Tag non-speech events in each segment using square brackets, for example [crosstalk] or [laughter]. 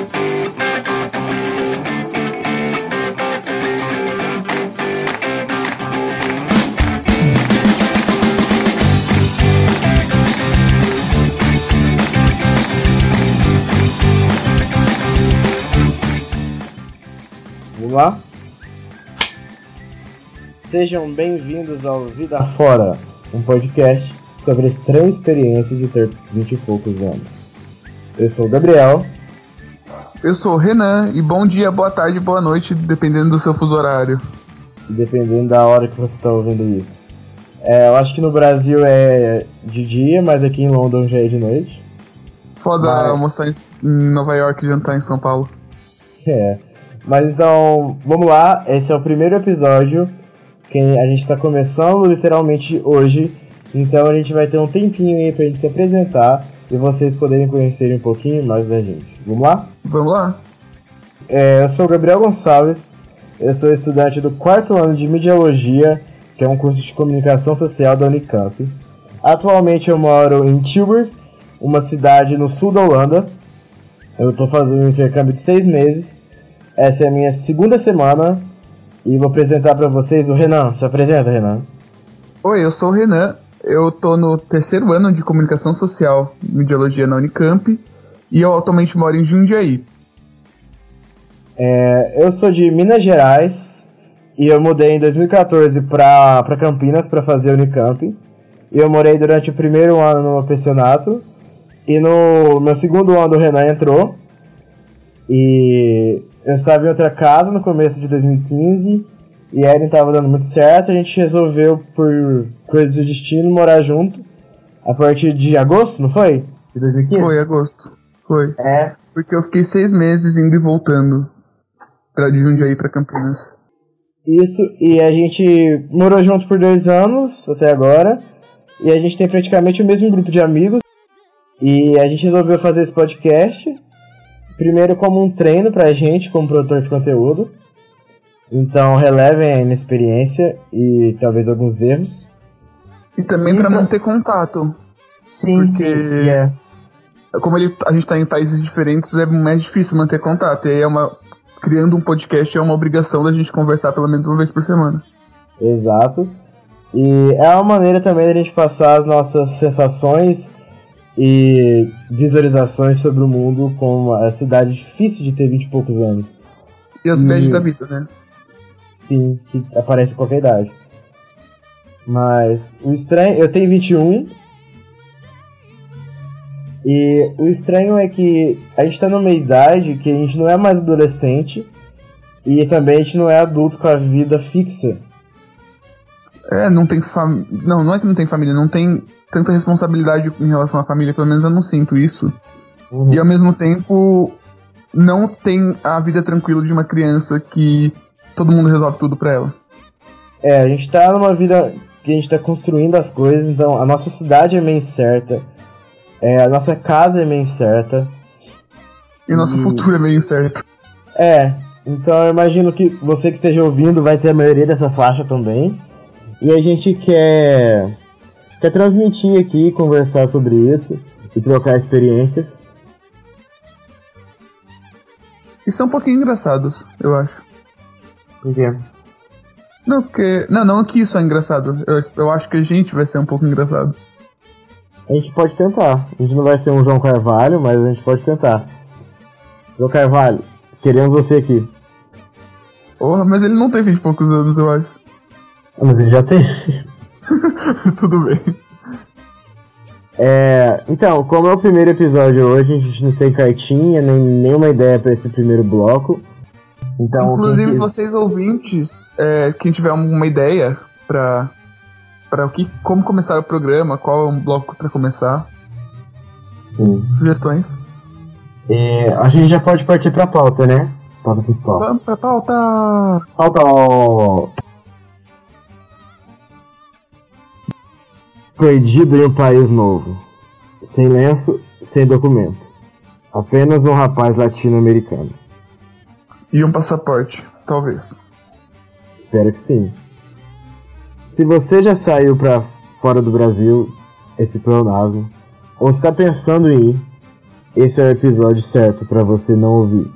Vamos lá? Sejam bem-vindos ao Vida Fora, um podcast sobre a estranha experiência de ter 20 e poucos anos. Eu sou o Gabriel. Eu sou o Renan e bom dia, boa tarde, boa noite, dependendo do seu fuso horário. E dependendo da hora que você está ouvindo isso. É, eu acho que no Brasil é de dia, mas aqui em London já é de noite. Foda Mas- almoçar em Nova York e jantar em São Paulo. É. Mas então, vamos lá. Esse é o primeiro episódio que a gente está começando literalmente hoje. Então a gente vai ter um tempinho aí pra gente se apresentar e vocês poderem conhecerem um pouquinho mais da gente. Vamos lá? Vamos lá? É, eu sou o Gabriel Gonçalves, eu sou estudante do quarto ano de Mediologia, que é um curso de comunicação social da Unicamp. Atualmente eu moro em Tilburg, uma cidade no sul da Holanda. Eu estou fazendo um intercâmbio de seis meses. Essa é a minha segunda semana e vou apresentar para vocês o Renan. Se apresenta, Renan. Oi, eu sou o Renan, eu tô no terceiro ano de comunicação social e mediologia na Unicamp e eu atualmente moro em Jundiaí. É, eu sou de Minas Gerais e eu mudei em 2014 para Campinas para fazer Unicamp. E eu morei durante o primeiro ano no pensionato. E no meu segundo ano o Renan entrou. E eu estava em outra casa no começo de 2015. E aí não estava dando muito certo. A gente resolveu, por coisas do destino, morar junto. A partir de agosto, não foi? De 2015? Foi, agosto. Foi. É, Porque eu fiquei seis meses indo e voltando pra, de Jundiaí pra Campinas. Isso, e a gente morou junto por dois anos até agora. E a gente tem praticamente o mesmo grupo de amigos. E a gente resolveu fazer esse podcast. Primeiro como um treino pra gente, como produtor de conteúdo. Então relevem a inexperiência e talvez alguns erros. E também pra Então- manter contato. Sim, Porque- sim. é. Como ele, a gente tá em países diferentes, é mais difícil manter contato. E aí é uma. Criando um podcast é uma obrigação da gente conversar pelo menos uma vez por semana. Exato. E é uma maneira também da gente passar as nossas sensações e visualizações sobre o mundo com a cidade difícil de ter 20 e poucos anos. E as viagens da vida, né? Sim, que aparece em qualquer idade. Mas o estranho. Eu tenho 21. E o estranho é que a gente tá numa idade que a gente não é mais adolescente. E também a gente não é adulto com a vida fixa. É, não tem família. Não, não é que não tem família, não tem tanta responsabilidade em relação à família, pelo menos eu não sinto isso. Uhum. E ao mesmo tempo, não tem a vida tranquila de uma criança que todo mundo resolve tudo pra ela. É, a gente tá numa vida que a gente tá construindo as coisas, então a nossa cidade é meio incerta. É, a nossa casa é meio incerta. E o nosso E- futuro é meio incerto. É, então eu imagino que você que esteja ouvindo vai ser a maioria dessa faixa também. E a gente quer, quer transmitir aqui, conversar sobre isso e trocar experiências. E são um pouquinho engraçados, eu acho. Por quê? Não, porque. Não, não que isso é engraçado. Eu, eu acho que a gente vai ser um pouco engraçado. A gente pode tentar. A gente não vai ser um João Carvalho, mas a gente pode tentar. João Carvalho, queremos você aqui. Porra, mas ele não tem 20 e poucos anos, eu acho. Ah, Mas ele já tem. [laughs] Tudo bem. É, então, como é o primeiro episódio hoje, a gente não tem cartinha, nem nenhuma ideia pra esse primeiro bloco. Então, Inclusive, quem vocês ouvintes, é, quem tiver alguma ideia pra, pra o que, como começar o programa, qual é um bloco pra começar, Sim. sugestões. É, a gente já pode partir pra pauta, né? Pauta principal. Vamos pra pauta! Pauta! Perdido em um país novo. Sem lenço, sem documento. Apenas um rapaz latino-americano. E um passaporte, talvez. Espero que sim. Se você já saiu pra fora do Brasil, esse pleonasmo, ou está pensando em ir, esse é o episódio certo para você não ouvir.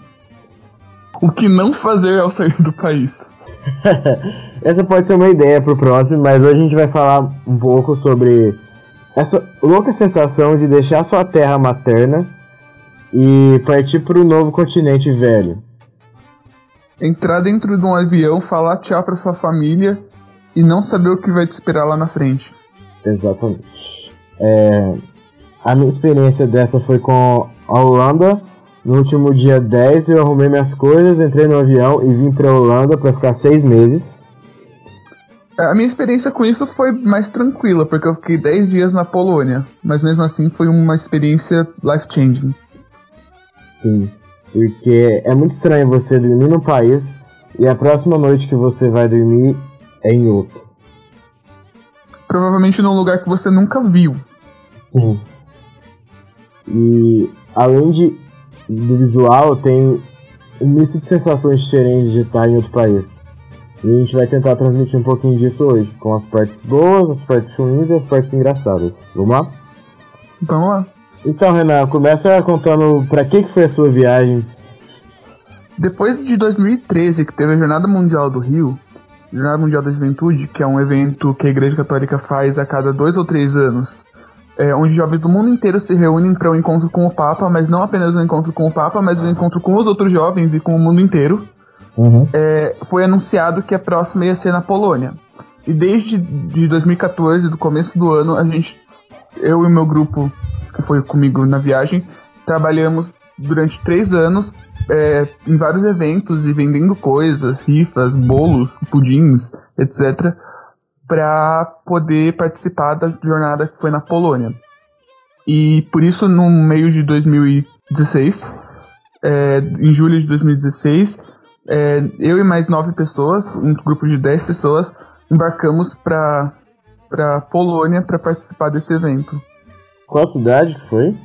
O que não fazer ao sair do país? [laughs] essa pode ser uma ideia pro próximo, mas hoje a gente vai falar um pouco sobre essa louca sensação de deixar sua terra materna e partir para o novo continente velho. Entrar dentro de um avião, falar tchau para sua família e não saber o que vai te esperar lá na frente. Exatamente. É, a minha experiência dessa foi com a Holanda. No último dia 10 eu arrumei minhas coisas, entrei no avião e vim para Holanda para ficar seis meses. A minha experiência com isso foi mais tranquila, porque eu fiquei 10 dias na Polônia, mas mesmo assim foi uma experiência life-changing. Sim, porque é muito estranho você dormir num país e a próxima noite que você vai dormir é em outro. Provavelmente num lugar que você nunca viu. Sim. E além de, do visual, tem um misto de sensações diferentes de estar em outro país. E a gente vai tentar transmitir um pouquinho disso hoje, com as partes boas, as partes ruins e as partes engraçadas. Vamos lá? Vamos lá. Então, Renan, começa contando para que, que foi a sua viagem. Depois de 2013, que teve a Jornada Mundial do Rio, Jornada Mundial da Juventude, que é um evento que a Igreja Católica faz a cada dois ou três anos, é, onde jovens do mundo inteiro se reúnem para um encontro com o Papa, mas não apenas um encontro com o Papa, mas um encontro com os outros jovens e com o mundo inteiro. Uhum. É, foi anunciado que a próxima ia ser na Polônia. E desde de 2014, do começo do ano, a gente, eu e meu grupo, que foi comigo na viagem, trabalhamos durante três anos é, em vários eventos e vendendo coisas, rifas, bolos, pudins, etc para poder participar da jornada que foi na Polônia. E por isso, no meio de 2016, é, em julho de 2016, é, eu e mais nove pessoas, um grupo de dez pessoas, embarcamos para para Polônia para participar desse evento. Qual cidade que foi?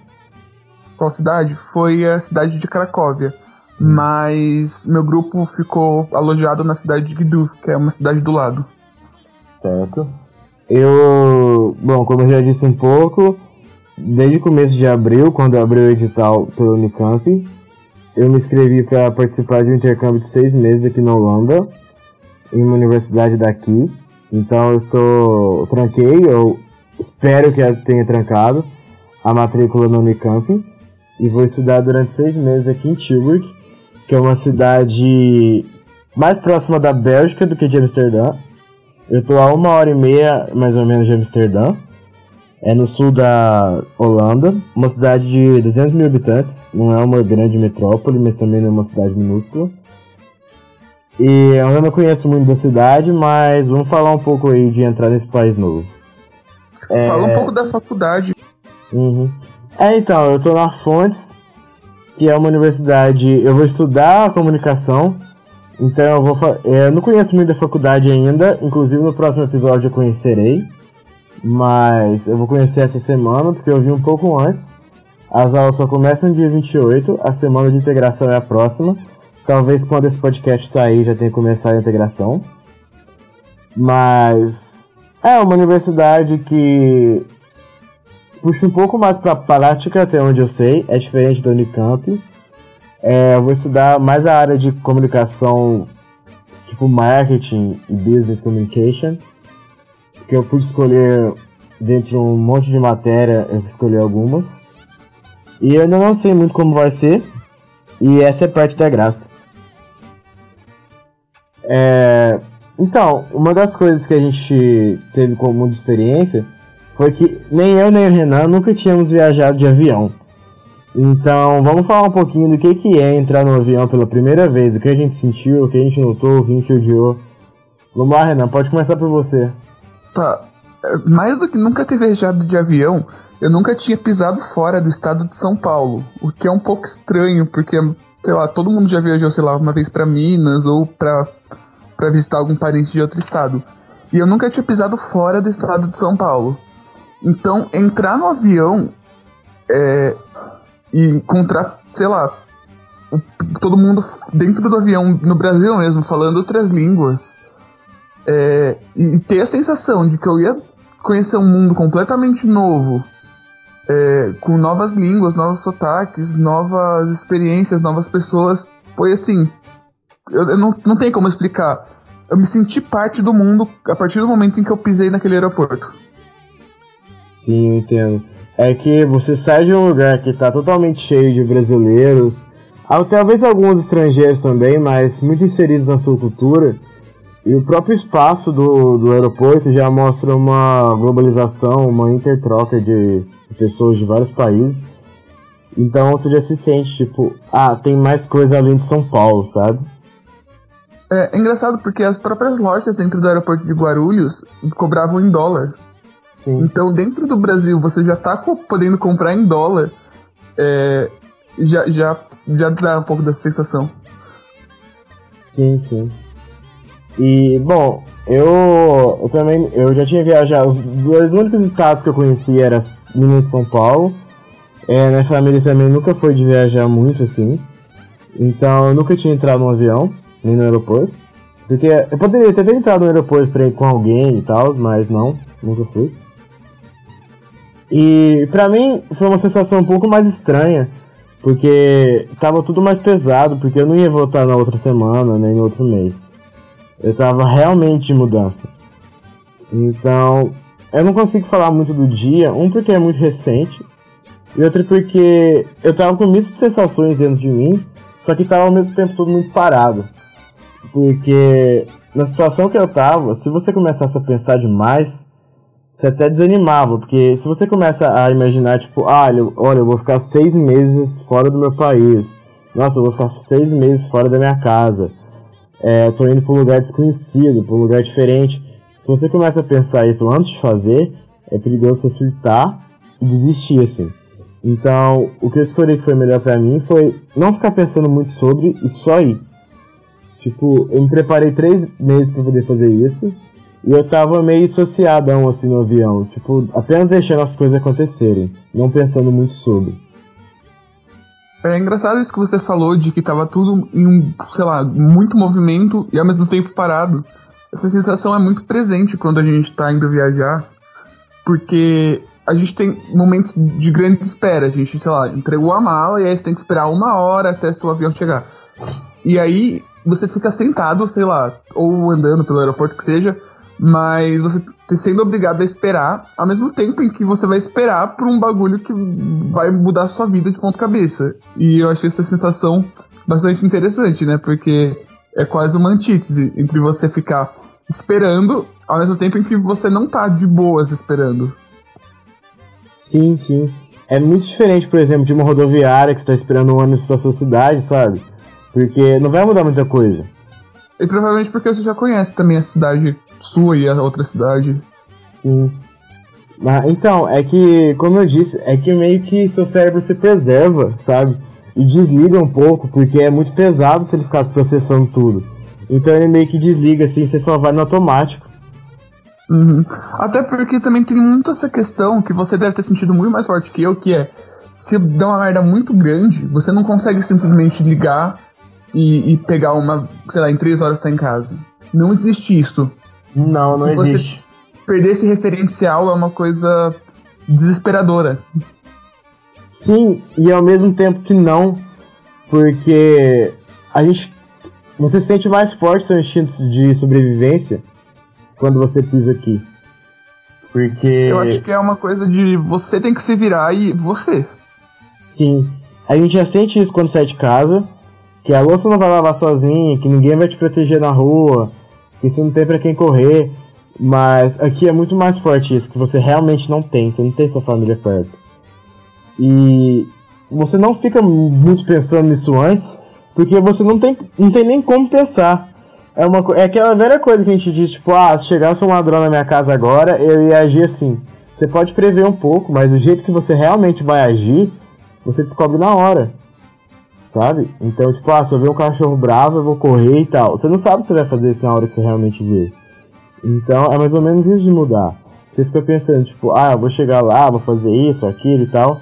Qual cidade? Foi a cidade de Cracóvia. Mas meu grupo ficou alojado na cidade de Gdów, que é uma cidade do lado. Certo. Eu, bom, como eu já disse um pouco, desde o começo de abril, quando abriu o edital pelo Unicamp, eu me inscrevi para participar de um intercâmbio de seis meses aqui na Holanda, em uma universidade daqui. Então eu estou tranquei, eu espero que tenha trancado a matrícula no Unicamp e vou estudar durante seis meses aqui em Tilburg, que é uma cidade mais próxima da Bélgica do que de Amsterdã. Eu tô a uma hora e meia, mais ou menos, de Amsterdã. É no sul da Holanda, uma cidade de 200 mil habitantes. Não é uma grande metrópole, mas também não é uma cidade minúscula. E eu ainda não conheço muito da cidade, mas vamos falar um pouco aí de entrar nesse país novo. É... Fala um pouco da faculdade. Uhum. É, então, eu tô na Fontes, que é uma universidade. Eu vou estudar comunicação então eu vou é, eu não conheço muito da faculdade ainda, inclusive no próximo episódio eu conhecerei. Mas eu vou conhecer essa semana porque eu vi um pouco antes. As aulas só começam dia 28, a semana de integração é a próxima. Talvez quando esse podcast sair já tenha começado a integração. Mas é uma universidade que puxa um pouco mais para prática, até onde eu sei, é diferente da Unicamp. É, eu vou estudar mais a área de comunicação, tipo marketing e business communication, que eu pude escolher dentre um monte de matéria, eu escolhi algumas. E eu ainda não sei muito como vai ser, e essa é parte da graça. É, então, uma das coisas que a gente teve como experiência foi que nem eu nem o Renan nunca tínhamos viajado de avião. Então, vamos falar um pouquinho do que, que é entrar no avião pela primeira vez, o que a gente sentiu, o que a gente notou, o que a gente odiou. Vamos lá, Renan, pode começar por você. Tá. É, mais do que nunca ter viajado de avião, eu nunca tinha pisado fora do estado de São Paulo, o que é um pouco estranho, porque, sei lá, todo mundo já viajou, sei lá, uma vez para Minas ou pra, pra visitar algum parente de outro estado. E eu nunca tinha pisado fora do estado de São Paulo. Então, entrar no avião é, e encontrar, sei lá, todo mundo dentro do avião, no Brasil mesmo, falando outras línguas. É, e ter a sensação de que eu ia conhecer um mundo completamente novo, é, com novas línguas, novos sotaques, novas experiências, novas pessoas. Foi assim. Eu, eu não, não tem como explicar. Eu me senti parte do mundo a partir do momento em que eu pisei naquele aeroporto. Sim, eu entendo. É que você sai de um lugar que está totalmente cheio de brasileiros, talvez alguns estrangeiros também, mas muito inseridos na sua cultura. E o próprio espaço do, do aeroporto já mostra uma globalização, uma intertroca de, de pessoas de vários países. Então você já se sente tipo, ah, tem mais coisa além de São Paulo, sabe? É, é engraçado porque as próprias lojas dentro do aeroporto de Guarulhos cobravam em dólar. Sim. Então, dentro do Brasil, você já tá podendo comprar em dólar. É, já, já, já dá um pouco dessa sensação. Sim, sim. E, bom, eu, eu também eu já tinha viajado. Os dois únicos estados que eu conhecia eram Minas e São Paulo. É, minha família também nunca foi de viajar muito assim. Então eu nunca tinha entrado no avião, nem no aeroporto. Porque eu poderia ter entrado no aeroporto pra ir com alguém e tal, mas não, nunca fui. E pra mim foi uma sensação um pouco mais estranha, porque tava tudo mais pesado, porque eu não ia voltar na outra semana, nem no outro mês. Eu tava realmente de mudança. Então, eu não consigo falar muito do dia, um porque é muito recente, e outro porque eu tava com muitas sensações dentro de mim, só que tava ao mesmo tempo tudo muito parado. Porque na situação que eu tava, se você começasse a pensar demais, você até desanimava, porque se você começa a imaginar, tipo, ah, olha, eu vou ficar seis meses fora do meu país, nossa, eu vou ficar seis meses fora da minha casa, é, eu tô indo para um lugar desconhecido, para um lugar diferente. Se você começa a pensar isso antes de fazer, é perigoso você surtar e desistir, assim. Então, o que eu escolhi que foi melhor para mim foi não ficar pensando muito sobre e só ir. Tipo, eu me preparei três meses para poder fazer isso. E eu tava meio associadão assim no avião, tipo, apenas deixando as coisas acontecerem, não pensando muito sobre. É engraçado isso que você falou de que tava tudo em um, sei lá, muito movimento e ao mesmo tempo parado. Essa sensação é muito presente quando a gente tá indo viajar, porque a gente tem momentos de grande espera. A gente, sei lá, entregou a mala e aí você tem que esperar uma hora até seu avião chegar. E aí você fica sentado, sei lá, ou andando pelo aeroporto que seja, mas você tá sendo obrigado a esperar, ao mesmo tempo em que você vai esperar por um bagulho que vai mudar a sua vida de ponta cabeça. E eu achei essa sensação bastante interessante, né? Porque é quase uma antítese entre você ficar esperando, ao mesmo tempo em que você não tá de boas esperando. Sim, sim. É muito diferente, por exemplo, de uma rodoviária que você tá esperando um ônibus pra sua cidade, sabe? Porque não vai mudar muita coisa. E provavelmente porque você já conhece também a cidade sua e a outra cidade. Sim. Mas, então, é que, como eu disse, é que meio que seu cérebro se preserva, sabe? E desliga um pouco, porque é muito pesado se ele ficasse processando tudo. Então ele meio que desliga, assim, você só vai no automático. Uhum. Até porque também tem muito essa questão que você deve ter sentido muito mais forte que eu, que é se dá uma merda muito grande, você não consegue simplesmente ligar e, e pegar uma, sei lá, em três horas tá em casa. Não existe isso. Não, não você existe. Perder esse referencial é uma coisa desesperadora. Sim, e ao mesmo tempo que não, porque a gente. Você sente mais forte seu instinto de sobrevivência quando você pisa aqui. Porque. Eu acho que é uma coisa de você tem que se virar e você. Sim. A gente já sente isso quando sai de casa. Que a louça não vai lavar sozinha, que ninguém vai te proteger na rua, que você não tem para quem correr. Mas aqui é muito mais forte isso, que você realmente não tem, você não tem sua família perto. E você não fica muito pensando nisso antes, porque você não tem, não tem nem como pensar. É, uma, é aquela velha coisa que a gente diz, tipo, ah, se chegasse um ladrão na minha casa agora, eu ia agir assim. Você pode prever um pouco, mas o jeito que você realmente vai agir, você descobre na hora sabe? Então, tipo, ah, se eu ver um cachorro bravo, eu vou correr e tal. Você não sabe se vai fazer isso na hora que você realmente vê. Então, é mais ou menos isso de mudar. Você fica pensando, tipo, ah, eu vou chegar lá, vou fazer isso, aquilo e tal.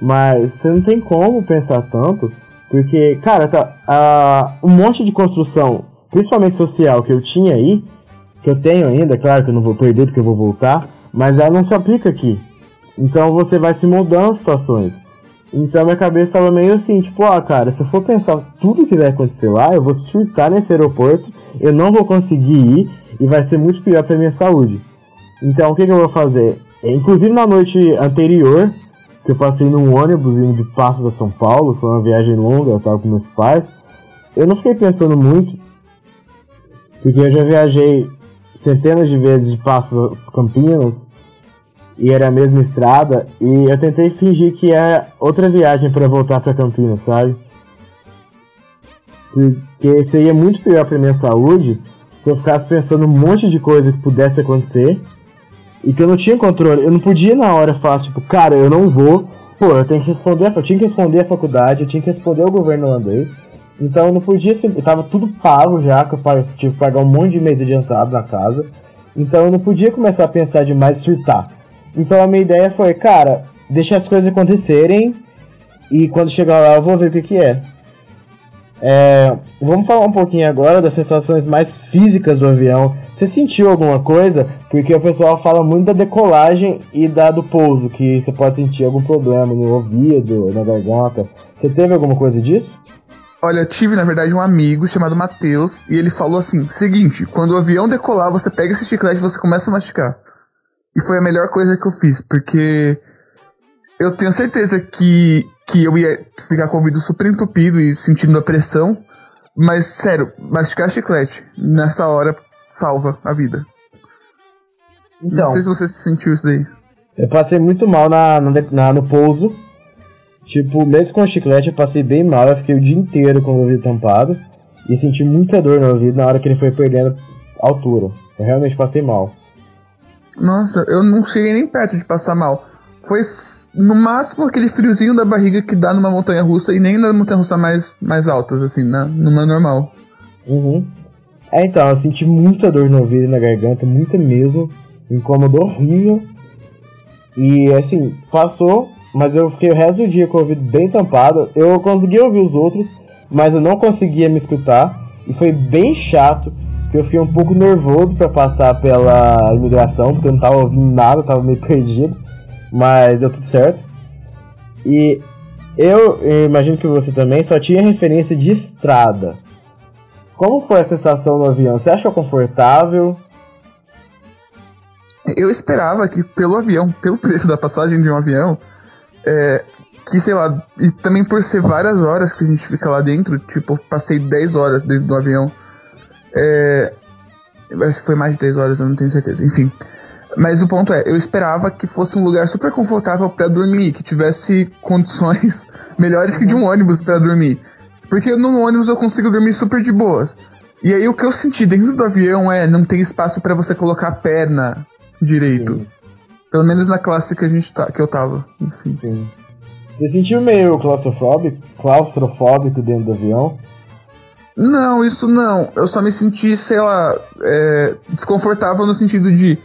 Mas você não tem como pensar tanto, porque, cara, tá, uh, um monte de construção, principalmente social, que eu tinha aí, que eu tenho ainda, claro que eu não vou perder porque eu vou voltar, mas ela não se aplica aqui. Então você vai se mudando as situações. Então minha cabeça estava meio assim, tipo, ah, cara, se eu for pensar tudo que vai acontecer lá, eu vou surtar nesse aeroporto, eu não vou conseguir ir e vai ser muito pior para minha saúde. Então o que, que eu vou fazer? Inclusive na noite anterior, que eu passei num ônibus indo de Passos a São Paulo, foi uma viagem longa, eu tava com meus pais. Eu não fiquei pensando muito, porque eu já viajei centenas de vezes de Passos a Campinas e era a mesma estrada e eu tentei fingir que é outra viagem para voltar para Campinas, sabe? Porque seria muito pior para minha saúde se eu ficasse pensando um monte de coisa que pudesse acontecer e que eu não tinha controle. Eu não podia na hora falar tipo, cara, eu não vou. Pô, eu tenho que responder, eu tinha que responder a faculdade, eu tinha que responder ao governo holandês. Então eu não podia, eu tava tudo pago já, que eu tive que pagar um monte de mês adiantado na casa. Então eu não podia começar a pensar demais surtar. Então a minha ideia foi, cara, deixa as coisas acontecerem e quando chegar lá eu vou ver o que, que é. é. Vamos falar um pouquinho agora das sensações mais físicas do avião. Você sentiu alguma coisa? Porque o pessoal fala muito da decolagem e da do pouso, que você pode sentir algum problema no ouvido, na garganta. Você teve alguma coisa disso? Olha, tive na verdade um amigo chamado Matheus e ele falou assim: seguinte, quando o avião decolar, você pega esse chiclete e você começa a masticar. E foi a melhor coisa que eu fiz, porque eu tenho certeza que, que eu ia ficar com o ouvido super entupido e sentindo a pressão. Mas, sério, mastigar chiclete nessa hora salva a vida. Então, Não sei se você sentiu isso daí. Eu passei muito mal na, na, no pouso. Tipo, mesmo com o chiclete eu passei bem mal. Eu fiquei o dia inteiro com o ouvido tampado. E senti muita dor no ouvido na hora que ele foi perdendo altura. Eu realmente passei mal. Nossa, eu não cheguei nem perto de passar mal. Foi no máximo aquele friozinho da barriga que dá numa montanha russa e nem na montanha russa mais, mais altas, assim, na, numa normal. Uhum. É, então, eu senti muita dor no ouvido e na garganta, muita mesmo. Incômodo horrível. E assim, passou, mas eu fiquei o resto do dia com o ouvido bem tampado. Eu consegui ouvir os outros, mas eu não conseguia me escutar. E foi bem chato eu fiquei um pouco nervoso para passar pela imigração, porque eu não tava ouvindo nada, tava meio [laughs] perdido, mas deu tudo certo. E eu, eu imagino que você também só tinha referência de estrada. Como foi a sensação no avião? Você achou confortável? Eu esperava que pelo avião, pelo [laughs] preço da passagem de um avião, é, que sei lá, e também por ser várias horas que a gente fica lá dentro, tipo, passei 10 horas dentro do avião é, acho que foi mais de 10 horas, eu não tenho certeza. Enfim. Mas o ponto é, eu esperava que fosse um lugar super confortável para dormir, que tivesse condições [laughs] melhores que de um ônibus para dormir. Porque no ônibus eu consigo dormir super de boas. E aí o que eu senti dentro do avião é não tem espaço para você colocar a perna direito. Sim. Pelo menos na classe que a gente tá, que eu tava. Enfim. Sim. Você sentiu meio claustrofóbico, claustrofóbico dentro do avião? Não, isso não. Eu só me senti, sei lá, é, desconfortável no sentido de.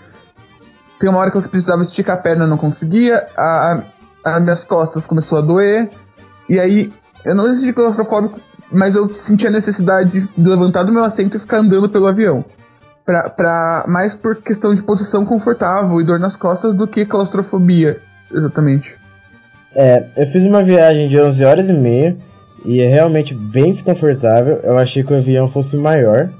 Tem uma hora que eu precisava esticar a perna, não conseguia, a, a, as minhas costas começou a doer, e aí eu não senti claustrofóbico, mas eu senti a necessidade de levantar do meu assento e ficar andando pelo avião. Pra, pra, mais por questão de posição confortável e dor nas costas do que claustrofobia, exatamente. É, eu fiz uma viagem de 11 horas e meia e é realmente bem desconfortável. Eu achei que o avião fosse maior,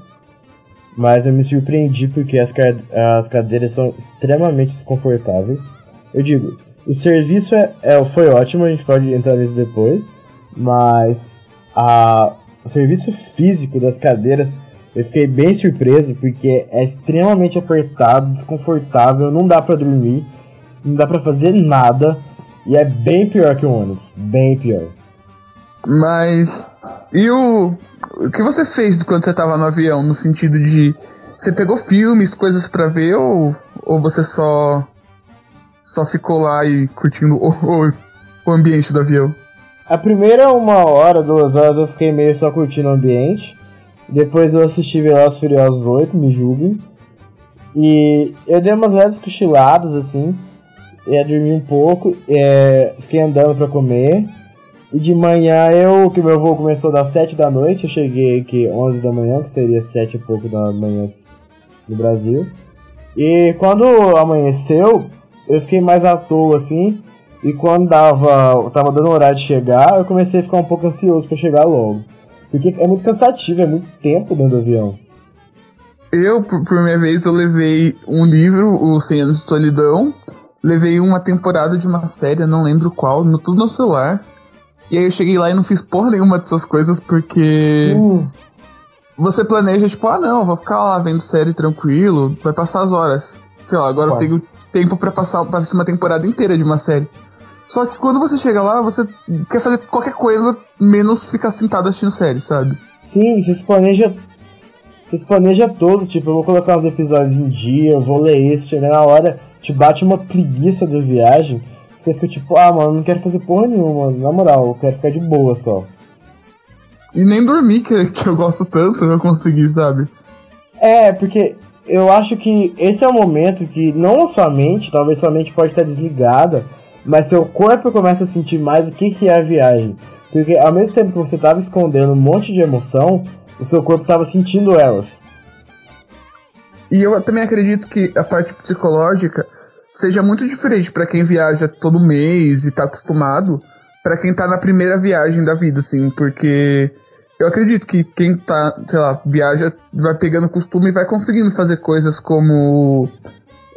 mas eu me surpreendi porque as, as cadeiras são extremamente desconfortáveis. Eu digo, o serviço é, é, foi ótimo, a gente pode entrar nisso depois, mas a, o serviço físico das cadeiras eu fiquei bem surpreso porque é extremamente apertado, desconfortável, não dá para dormir, não dá para fazer nada e é bem pior que o ônibus, bem pior. Mas. E o. O que você fez quando você tava no avião? No sentido de. Você pegou filmes, coisas para ver ou, ou você só. Só ficou lá e curtindo o, o, o ambiente do avião? A primeira uma hora, duas horas eu fiquei meio só curtindo o ambiente. Depois eu assisti Velozes Furiosos 8, me julguem. E eu dei umas leves cochiladas assim. Ia dormir um pouco. É, fiquei andando para comer. E de manhã eu, que meu voo começou das 7 da noite, eu cheguei aqui 11 da manhã, que seria 7 e pouco da manhã no Brasil. E quando amanheceu, eu fiquei mais à toa, assim. E quando dava, tava dando horário de chegar, eu comecei a ficar um pouco ansioso para chegar logo. Porque é muito cansativo, é muito tempo dentro do avião. Eu, por, minha vez, eu levei um livro, O 100 Anos de Solidão. Levei uma temporada de uma série, não lembro qual, no, tudo no celular. E aí eu cheguei lá e não fiz porra nenhuma dessas coisas porque. Uh. Você planeja, tipo, ah não, vou ficar lá vendo série tranquilo, vai passar as horas. Sei lá, agora Quase. eu tenho tempo para passar pra uma temporada inteira de uma série. Só que quando você chega lá, você quer fazer qualquer coisa menos ficar sentado assistindo série, sabe? Sim, você se planeja. Você se planeja todo, tipo, eu vou colocar uns episódios em dia, eu vou ler isso, chega na hora, te bate uma preguiça da viagem, você fica tipo, ah, mano, não quero fazer porra nenhuma, na moral, eu quero ficar de boa só. E nem dormir, que, que eu gosto tanto, eu consegui, sabe? É, porque eu acho que esse é o momento que não a sua mente, talvez sua mente pode estar desligada, mas seu corpo começa a sentir mais o que, que é a viagem. Porque ao mesmo tempo que você estava escondendo um monte de emoção, o seu corpo estava sentindo elas. E eu também acredito que a parte psicológica seja muito diferente para quem viaja todo mês e está acostumado, para quem está na primeira viagem da vida, assim, porque eu acredito que quem tá, sei lá, viaja, vai pegando costume e vai conseguindo fazer coisas como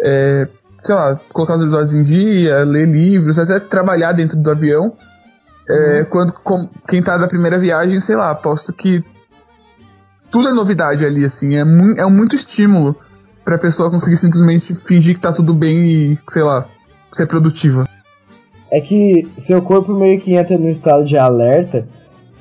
é, sei lá, colocar os episódios em dia, ler livros, até trabalhar dentro do avião. É, uhum. Quando com, quem tá da primeira viagem, sei lá, aposto que tudo é novidade ali, assim, é, mu é muito estímulo pra pessoa conseguir simplesmente fingir que tá tudo bem e, sei lá, ser produtiva. É que seu corpo meio que entra no estado de alerta,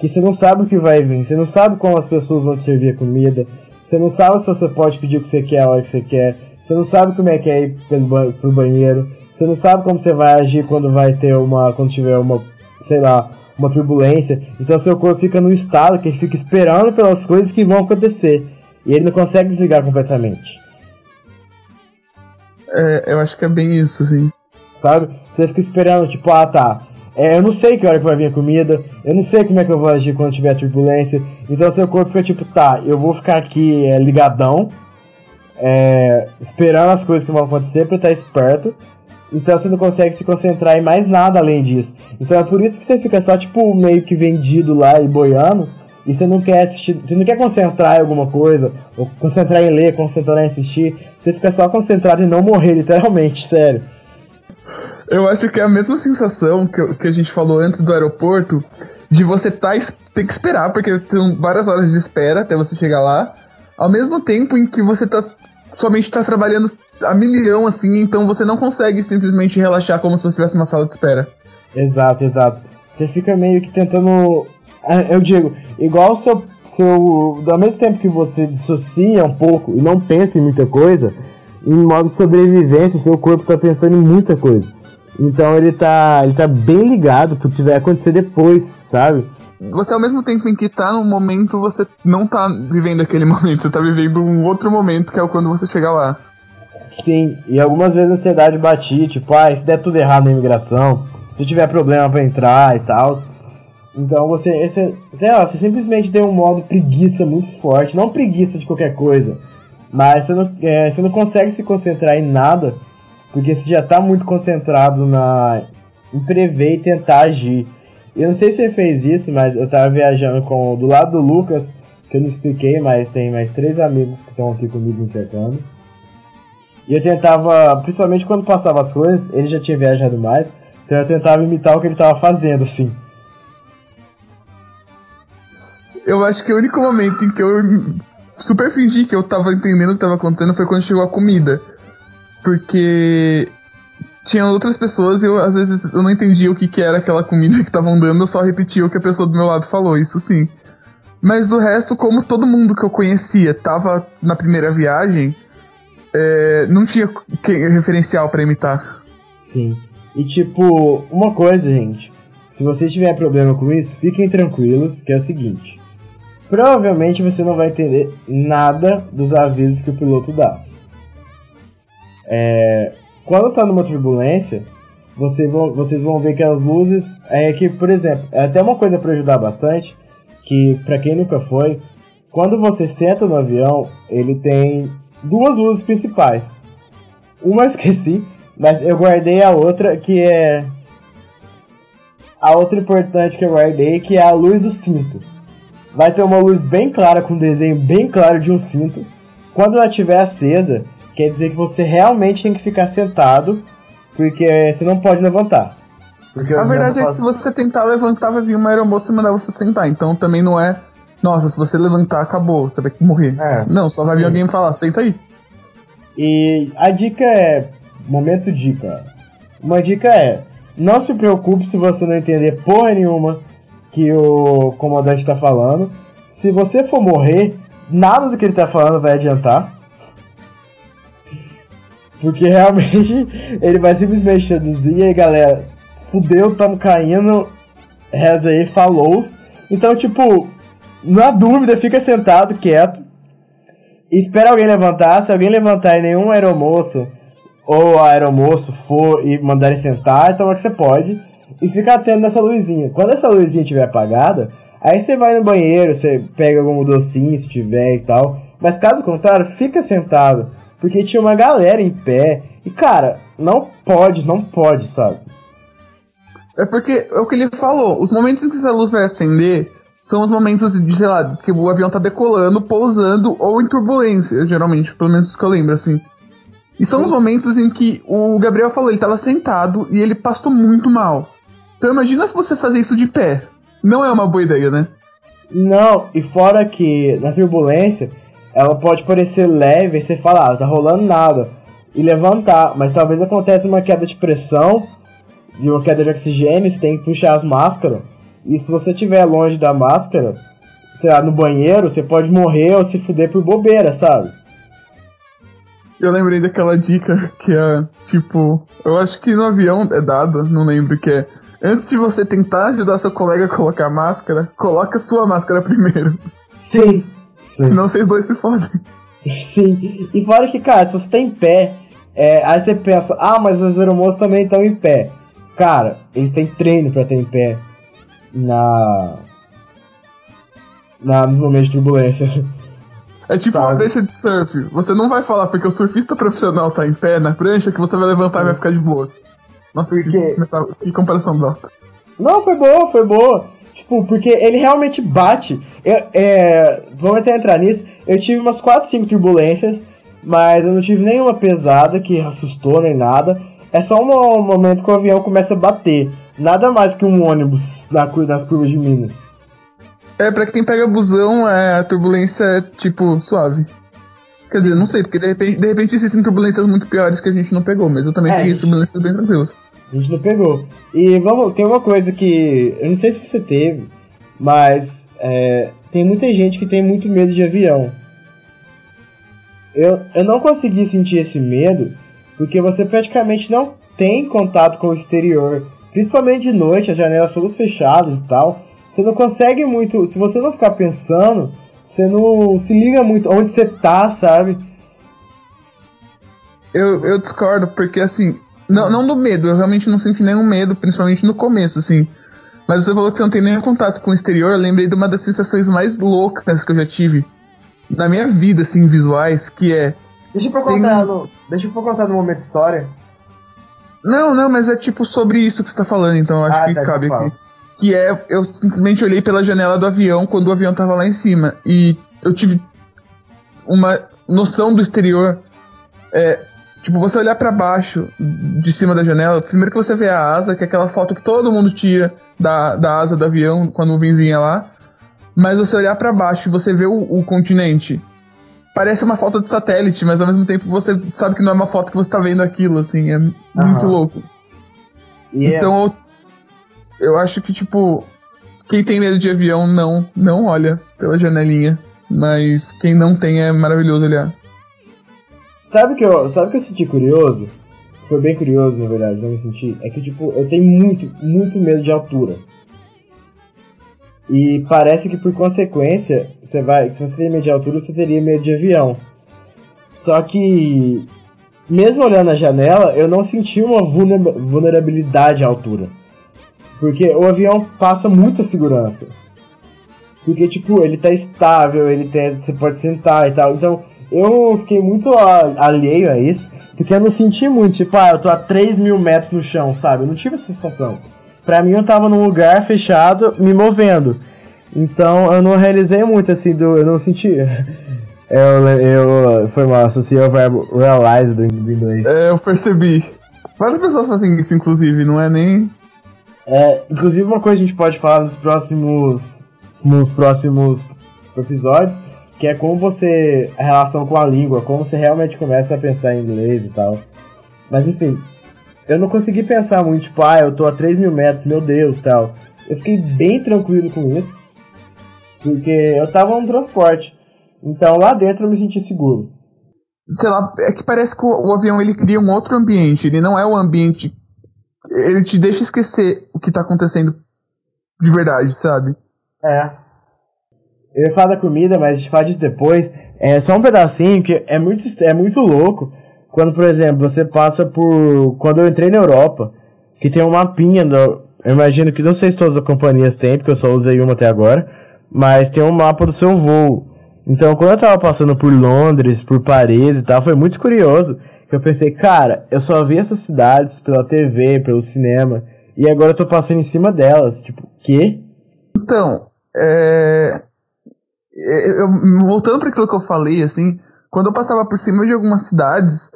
que você não sabe o que vai vir, você não sabe como as pessoas vão te servir a comida, você não sabe se você pode pedir o que você quer a hora que você quer, você não sabe como é que é ir pelo pro banheiro. Você não sabe como você vai agir quando vai ter uma. quando tiver uma. sei lá, uma turbulência. Então seu corpo fica num estado que ele fica esperando pelas coisas que vão acontecer. E ele não consegue desligar completamente. É, eu acho que é bem isso, assim. Sabe? Você fica esperando, tipo, ah tá. É, eu não sei que hora que vai vir a comida, eu não sei como é que eu vou agir quando tiver turbulência. Então seu corpo fica tipo, tá, eu vou ficar aqui é, ligadão, é, esperando as coisas que vão acontecer para estar esperto. Então você não consegue se concentrar em mais nada além disso. Então é por isso que você fica só tipo meio que vendido lá e boiando. E você não quer assistir, você não quer concentrar em alguma coisa, ou concentrar em ler, concentrar em assistir. Você fica só concentrado em não morrer, literalmente, [laughs] sério. Eu acho que é a mesma sensação que, que a gente falou antes do aeroporto, de você tá, ter que esperar, porque são várias horas de espera até você chegar lá, ao mesmo tempo em que você tá somente está trabalhando a milhão, assim, então você não consegue simplesmente relaxar como se você tivesse uma sala de espera. Exato, exato. Você fica meio que tentando. É, eu digo, igual seu. seu ao mesmo tempo que você dissocia um pouco e não pensa em muita coisa, em modo sobrevivência, o seu corpo está pensando em muita coisa. Então ele tá, ele tá bem ligado pro que vai acontecer depois, sabe? você ao mesmo tempo em que tá num momento, você não tá vivendo aquele [laughs] momento, você tá vivendo um outro momento, que é quando você chega lá. Sim, e algumas vezes a ansiedade batia, tipo, ah, se der tudo errado na imigração, se tiver problema para entrar e tal. Então você, esse, sei lá, você simplesmente tem um modo preguiça muito forte, não preguiça de qualquer coisa, mas você não, é, você não consegue se concentrar em nada, porque você já tá muito concentrado na, em prever e tentar agir. Eu não sei se você fez isso, mas eu tava viajando com do lado do Lucas, que eu não expliquei, mas tem mais três amigos que estão aqui comigo no intercâmbio. E eu tentava, principalmente quando passava as coisas, ele já tinha viajado mais, então eu tentava imitar o que ele tava fazendo, assim. Eu acho que o único momento em que eu super fingi que eu tava entendendo o que tava acontecendo foi quando chegou a comida. Porque tinha outras pessoas e eu, às vezes, eu não entendia o que, que era aquela comida que estavam dando, eu só repetia o que a pessoa do meu lado falou, isso sim. Mas do resto, como todo mundo que eu conhecia tava na primeira viagem, é, não tinha referencial para imitar. Sim. E tipo, uma coisa, gente. Se vocês tiverem problema com isso, fiquem tranquilos, que é o seguinte. Provavelmente você não vai entender nada dos avisos que o piloto dá. É, quando tá numa turbulência, você vão, vocês vão ver que as luzes. É que, por exemplo, é até uma coisa para ajudar bastante. Que, para quem nunca foi, quando você senta no avião, ele tem duas luzes principais. Uma eu esqueci, Mas eu guardei a outra que é. A outra importante que eu guardei, que é a luz do cinto. Vai ter uma luz bem clara, com um desenho bem claro de um cinto. Quando ela estiver acesa, quer dizer que você realmente tem que ficar sentado, porque você não pode levantar. Porque a verdade é que se você tentar levantar, vai vir uma aeromoça e mandar você sentar. Então também não é, nossa, se você levantar, acabou, você vai morrer. É. Não, só vai vir Sim. alguém falar, senta aí. E a dica é. Momento dica. Uma dica é: não se preocupe se você não entender porra nenhuma que o comandante está falando. Se você for morrer, nada do que ele está falando vai adiantar. Porque realmente [laughs] ele vai simplesmente traduzir e aí galera, fudeu, tamo caindo, reza aí, falou. Então, tipo, na dúvida, fica sentado, quieto. Espera alguém levantar. Se alguém levantar e nenhum aeromoço ou aeromoço for e mandarem sentar, então é que você pode. E fica atento nessa luzinha. Quando essa luzinha estiver apagada, aí você vai no banheiro, você pega algum docinho se tiver e tal. Mas caso contrário, fica sentado. Porque tinha uma galera em pé. E cara, não pode, não pode, sabe? É porque é o que ele falou, os momentos em que essa luz vai acender são os momentos de, sei lá, que o avião tá decolando, pousando ou em turbulência, geralmente, pelo menos que eu lembro, assim. E são os momentos em que o Gabriel falou, ele tava sentado e ele passou muito mal. Então imagina você fazer isso de pé. Não é uma boa ideia, né? Não, e fora que na turbulência, ela pode parecer leve e você fala, ah, tá rolando nada. E levantar, mas talvez aconteça uma queda de pressão de uma queda de oxigênio, você tem que puxar as máscaras. E se você estiver longe da máscara, sei lá, no banheiro, você pode morrer ou se fuder por bobeira, sabe? Eu lembrei daquela dica que é, tipo, eu acho que no avião é dado, não lembro que é. Antes de você tentar ajudar seu colega a colocar a máscara, coloca sua máscara primeiro. Sim. sim. Senão vocês dois se fodem. Sim. E fora que, cara, se você tá em pé, é, aí você pensa, ah, mas as aeromoças também estão em pé. Cara, eles têm treino para ter em pé na, na nos momentos de turbulência. É tipo Sabe? uma prancha de surf. Você não vai falar porque o surfista profissional tá em pé na prancha que você vai levantar Sim. e vai ficar de boa. Nossa, porque... que, que comparação brota. Não, foi boa, foi boa. Tipo, porque ele realmente bate. Eu, é, vamos até entrar nisso. Eu tive umas 4, 5 turbulências, mas eu não tive nenhuma pesada que assustou nem nada. É só um momento que o avião começa a bater. Nada mais que um ônibus na, nas curvas de Minas. É, pra quem pega busão, é, a turbulência é, tipo, suave. Quer dizer, não sei, porque de repente, de repente existem turbulências muito piores que a gente não pegou, mas eu também é, peguei turbulências bem tranquilas. A gente não pegou. E vamos, tem uma coisa que. Eu não sei se você teve, mas é, tem muita gente que tem muito medo de avião. Eu, eu não consegui sentir esse medo porque você praticamente não tem contato com o exterior, principalmente de noite, as janelas todas fechadas e tal. Você não consegue muito, se você não ficar pensando, você não se liga muito onde você tá, sabe? Eu, eu discordo, porque assim, não, não do medo, eu realmente não senti nenhum medo, principalmente no começo, assim. Mas você falou que você não tem nenhum contato com o exterior, eu lembrei de uma das sensações mais loucas que eu já tive na minha vida, assim, visuais, que é Deixa eu contar, tem... no, deixa eu contar no momento história. Não, não, mas é tipo sobre isso que você tá falando, então acho ah, que tá, cabe aqui. Que é, eu simplesmente olhei pela janela do avião quando o avião tava lá em cima. E eu tive uma noção do exterior. É, tipo, você olhar para baixo de cima da janela, primeiro que você vê a asa, que é aquela foto que todo mundo tira da, da asa do avião quando o vinzinho é lá. Mas você olhar para baixo e você vê o, o continente parece uma foto de satélite, mas ao mesmo tempo você sabe que não é uma foto que você tá vendo aquilo, assim, é uhum. muito louco. Yeah. Então eu, eu acho que, tipo, quem tem medo de avião não, não olha pela janelinha, mas quem não tem é maravilhoso olhar. Sabe que eu, sabe que eu senti curioso? Foi bem curioso, na verdade, não me senti. É que, tipo, eu tenho muito, muito medo de altura. E parece que por consequência, você vai, se você tem medo de altura, você teria medo de avião. Só que mesmo olhando a janela, eu não senti uma vulnerabilidade à altura. Porque o avião passa muita segurança. Porque, tipo, ele tá estável, ele tem, você pode sentar e tal. Então, eu fiquei muito alheio a isso, porque eu não senti muito, tipo, ah, eu tô a 3 mil metros no chão, sabe? Eu não tive essa sensação. Pra mim, eu tava num lugar fechado, me movendo. Então, eu não realizei muito, assim, do, eu não senti. [laughs] Eu, eu foi mal, associei o verbo realize do, do inglês. É, eu percebi. Várias pessoas fazem isso, inclusive, não é nem. É, inclusive uma coisa que a gente pode falar nos próximos. Nos próximos episódios, que é como você. a relação com a língua, como você realmente começa a pensar em inglês e tal. Mas enfim, eu não consegui pensar muito, tipo, ah, eu tô a 3 mil metros, meu Deus tal. Eu fiquei bem tranquilo com isso, porque eu tava no transporte. Então lá dentro eu me senti seguro. Sei lá, é que parece que o, o avião ele cria um outro ambiente, ele não é o ambiente. Ele te deixa esquecer o que tá acontecendo de verdade, sabe? É. Eu ia falar da comida, mas a gente fala disso depois. É só um pedacinho que é muito, é muito louco. Quando, por exemplo, você passa por. Quando eu entrei na Europa, que tem um mapinha. Do, eu imagino que não sei se todas as companhias têm, porque eu só usei uma até agora. Mas tem um mapa do seu voo. Então, quando eu tava passando por Londres, por Paris e tal, foi muito curioso. Que eu pensei, cara, eu só vi essas cidades pela TV, pelo cinema. E agora eu tô passando em cima delas. Tipo, quê? Então, é eu, voltando para aquilo que eu falei, assim, quando eu passava por cima de algumas cidades,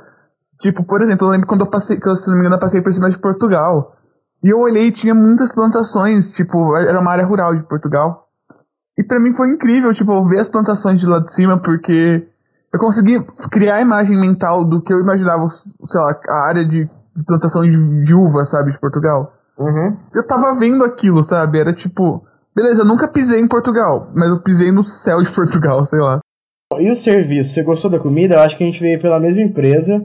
tipo, por exemplo, eu lembro quando eu passei, que eu, se não me engano, eu passei por cima de Portugal. E eu olhei e tinha muitas plantações, tipo, era uma área rural de Portugal. E para mim foi incrível, tipo, ver as plantações de lá de cima, porque eu consegui criar a imagem mental do que eu imaginava, sei lá, a área de, plantação de, de uva, sabe, de Portugal. Uhum. Eu tava vendo aquilo, sabe? Era tipo, Beleza, eu nunca pisei em Portugal, mas eu pisei no céu de Portugal, sei lá. E o serviço? Você gostou da comida? Eu acho que a gente veio pela mesma empresa,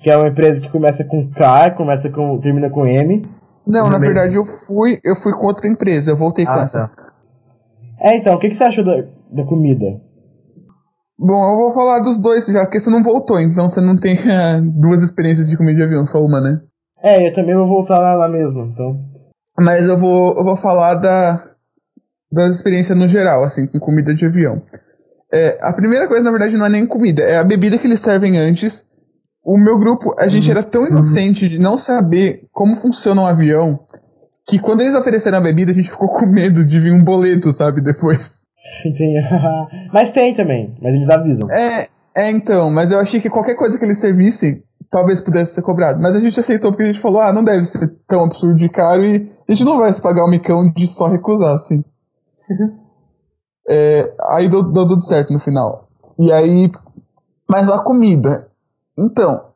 que é uma empresa que começa com K, começa com termina com M. Não, na verdade eu fui, eu fui com outra empresa, eu voltei ah, com essa. Tá. É, então, o que, que você achou da, da comida? Bom, eu vou falar dos dois já, porque você não voltou, então você não tem [laughs] duas experiências de comida de avião, só uma, né? É, eu também vou voltar lá, lá mesmo, então. Mas eu vou, eu vou falar da, da experiência no geral, assim, com comida de avião. É, a primeira coisa, na verdade, não é nem comida, é a bebida que eles servem antes. O meu grupo, a gente uhum. era tão inocente de não saber como funciona um avião, que quando eles ofereceram a bebida, a gente ficou com medo de vir um boleto, sabe, depois. [laughs] [laughs] Mas tem também, mas eles avisam. É, é, então, mas eu achei que qualquer coisa que eles servissem, talvez pudesse ser cobrado. Mas a gente aceitou porque a gente falou, ah, não deve ser tão absurdo de caro e a gente não vai se pagar o micão de só recusar, assim. É, aí deu, deu tudo certo no final. E aí. Mas a comida. Então.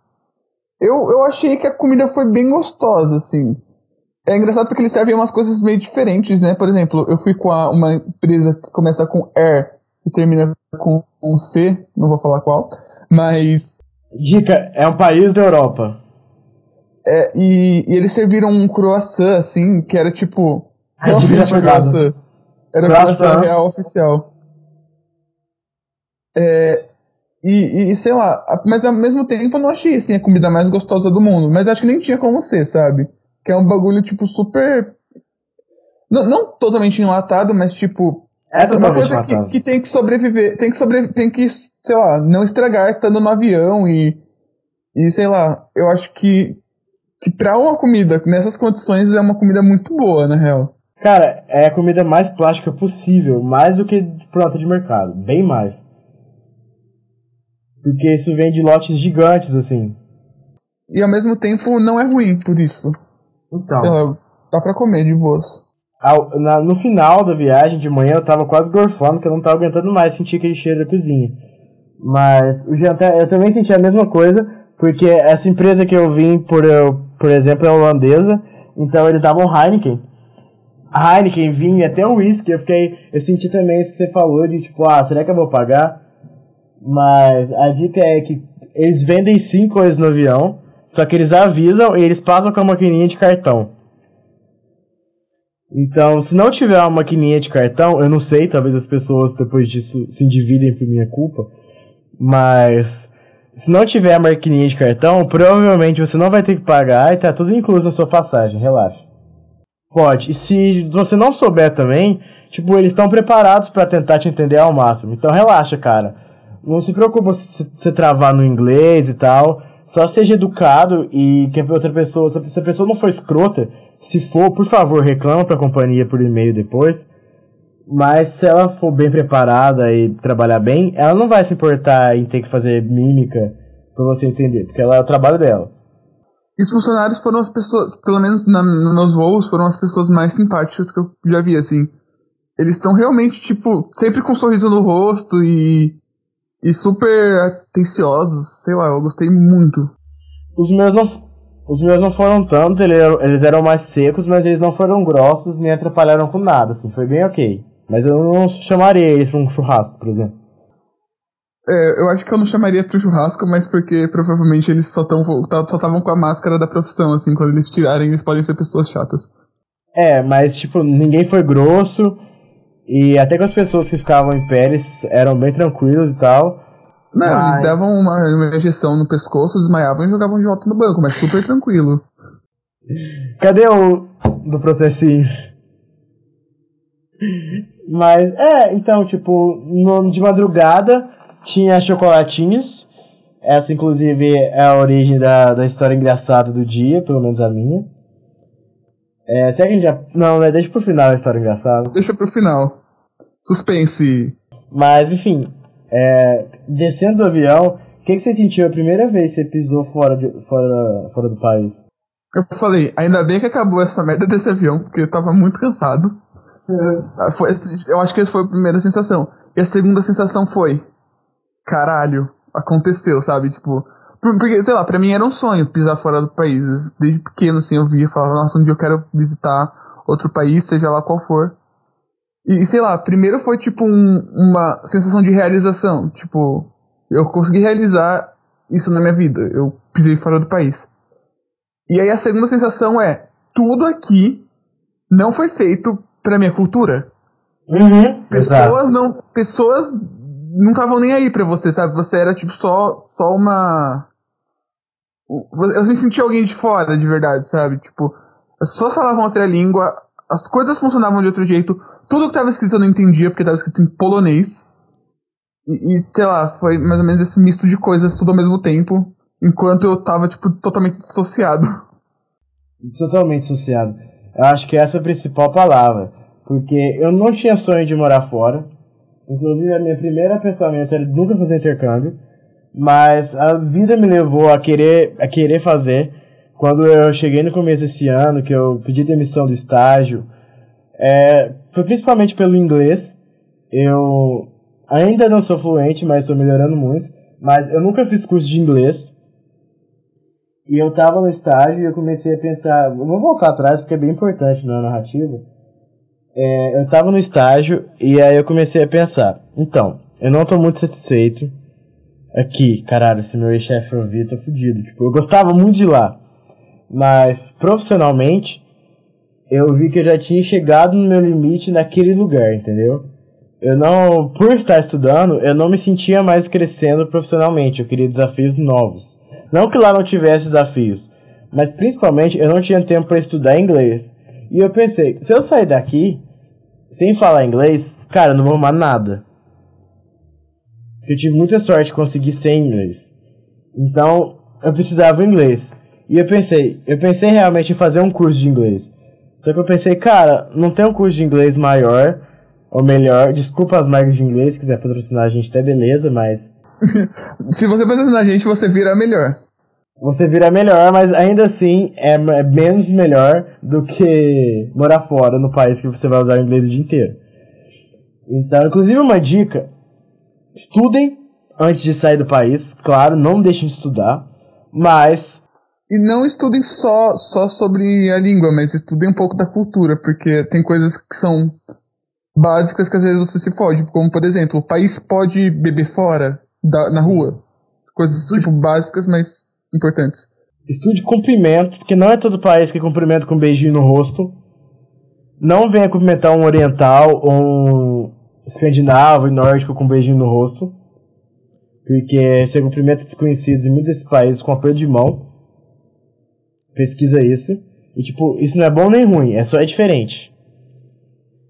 Eu, eu achei que a comida foi bem gostosa, assim. É engraçado porque eles servem umas coisas meio diferentes, né? Por exemplo, eu fui com a, uma empresa que começa com Air e termina com C, não vou falar qual, mas. Dica, é um país da Europa. É, e, e eles serviram um croissant, assim, que era tipo. Realmente um croissant. Era a real oficial. É, e, e, sei lá, mas ao mesmo tempo eu não achei assim a comida mais gostosa do mundo. Mas acho que nem tinha como ser, sabe? Que é um bagulho, tipo, super. Não, não totalmente enlatado, mas tipo. É uma coisa que, que, tem que sobreviver. Tem que sobreviver. Tem que, sei lá, não estragar estando no avião e. E sei lá, eu acho que. Que pra uma comida nessas condições é uma comida muito boa, na real. Cara, é a comida mais plástica possível, mais do que pronta de mercado, bem mais. Porque isso vem de lotes gigantes, assim. E ao mesmo tempo não é ruim por isso. Então. É, dá pra comer de boas. Ao, na, no final da viagem de manhã eu tava quase gorfando, que eu não tava aguentando mais sentir aquele cheiro da cozinha. Mas o jantar, eu também senti a mesma coisa, porque essa empresa que eu vim, por, eu, por exemplo, é holandesa, então eles davam Heineken. Heineken, vinho, até o whisky. Eu fiquei. Eu senti também isso que você falou de tipo, ah, será que eu vou pagar? Mas a dica é que eles vendem sim coisas no avião, só que eles avisam e eles passam com a maquininha de cartão. Então, se não tiver uma maquininha de cartão, eu não sei, talvez as pessoas depois disso se dividem por minha culpa, mas se não tiver a maquininha de cartão, provavelmente você não vai ter que pagar e tá tudo incluso na sua passagem, relaxa. Pode. E se você não souber também, tipo, eles estão preparados para tentar te entender ao máximo. Então relaxa, cara. não se preocupa se você travar no inglês e tal. Só seja educado e que outra pessoa, se a pessoa não for escrota, se for, por favor, reclama pra companhia por e-mail depois. Mas se ela for bem preparada e trabalhar bem, ela não vai se importar em ter que fazer mímica pra você entender, porque ela é o trabalho dela. E os funcionários foram as pessoas, pelo menos na, nos meus voos, foram as pessoas mais simpáticas que eu já vi, assim. Eles estão realmente, tipo, sempre com um sorriso no rosto e, e super atenciosos. Sei lá, eu gostei muito. Os meus não, os meus não foram tanto, eles eram mais secos, mas eles não foram grossos nem atrapalharam com nada, assim, foi bem ok. Mas eu não chamaria eles pra um churrasco, por exemplo. É, eu acho que eu não chamaria pro churrasco, mas porque provavelmente eles só estavam só estavam com a máscara da profissão, assim, quando eles tirarem, eles podem ser pessoas chatas. É, mas tipo, ninguém foi grosso, e até com as pessoas que ficavam em pé, eles eram bem tranquilos e tal. Não, mas... eles davam uma, uma injeção no pescoço, desmaiavam e jogavam de volta no banco, mas super tranquilo. Cadê o do processinho? Mas, é, então, tipo, no, de madrugada tinha chocolatinhos. Essa, inclusive, é a origem da, da história engraçada do dia, pelo menos a minha. É, será que a gente já. Não, né? Deixa pro final a história engraçada. Deixa pro final. Suspense. Mas, enfim. É, descendo do avião, o que, que você sentiu a primeira vez que você pisou fora, de, fora, fora do país? Eu falei, ainda bem que acabou essa merda desse avião, porque eu tava muito cansado. É. Foi, eu acho que essa foi a primeira sensação. E a segunda sensação foi: caralho, aconteceu, sabe? Tipo, porque, sei lá, pra mim era um sonho pisar fora do país. Desde pequeno, assim, eu via e falava, nossa, um dia eu quero visitar outro país, seja lá qual for. E, sei lá, primeiro foi tipo um, uma sensação de realização. Tipo, eu consegui realizar isso na minha vida. Eu pisei fora do país. E aí a segunda sensação é, tudo aqui não foi feito pra minha cultura. Uhum, pessoas exato. não. Pessoas não estavam nem aí pra você, sabe? Você era tipo só, só uma. Eu me senti alguém de fora, de verdade, sabe? Tipo, as pessoas falavam outra língua, as coisas funcionavam de outro jeito, tudo que estava escrito eu não entendia, porque estava escrito em polonês. E, e, sei lá, foi mais ou menos esse misto de coisas tudo ao mesmo tempo, enquanto eu tava, tipo, totalmente dissociado. [laughs] Totalmente dissociado. Eu acho que essa é a principal palavra. Porque eu não tinha sonho de morar fora. Inclusive, a minha primeira pensamento era nunca fazer intercâmbio. Mas a vida me levou a querer, a querer fazer. Quando eu cheguei no começo desse ano, que eu pedi demissão do estágio, é, foi principalmente pelo inglês. Eu ainda não sou fluente, mas estou melhorando muito. Mas eu nunca fiz curso de inglês. E eu tava no estágio e eu comecei a pensar. Vou voltar atrás porque é bem importante na narrativa. É, eu tava no estágio e aí eu comecei a pensar. Então, eu não tô muito satisfeito aqui. Caralho, se meu ex-chefe ouvir, tô fudido. Tipo, eu gostava muito de lá. Mas profissionalmente, eu vi que eu já tinha chegado no meu limite naquele lugar, entendeu? Eu não, por estar estudando, eu não me sentia mais crescendo profissionalmente. Eu queria desafios novos. Não que lá não tivesse desafios, mas principalmente eu não tinha tempo para estudar inglês. E eu pensei, se eu sair daqui sem falar inglês, cara, eu não vou arrumar nada. Eu tive muita sorte de conseguir sem inglês. Então, eu precisava inglês. E eu pensei, eu pensei realmente em fazer um curso de inglês. Só que eu pensei, cara, não tem um curso de inglês maior ou melhor. Desculpa as marcas de inglês, se quiser patrocinar a gente, até beleza, mas. [laughs] se você patrocinar a gente, você vira melhor. Você vira melhor, mas ainda assim é, é menos melhor do que morar fora no país que você vai usar o inglês o dia inteiro. Então, inclusive uma dica: estudem antes de sair do país, claro, não deixem de estudar, mas e não estudem só, só sobre a língua, mas estudem um pouco da cultura, porque tem coisas que são básicas que às vezes você se pode, como por exemplo, o país pode beber fora, da, na Sim. rua. Coisas tipo básicas, mas importantes. Estude cumprimento, porque não é todo país que cumprimenta com um beijinho no rosto. Não venha cumprimentar um oriental ou um escandinavo e nórdico com um beijinho no rosto. Porque você cumprimenta desconhecidos em muitos desses países com aperto de mão pesquisa isso. E, tipo, isso não é bom nem ruim, é só é diferente.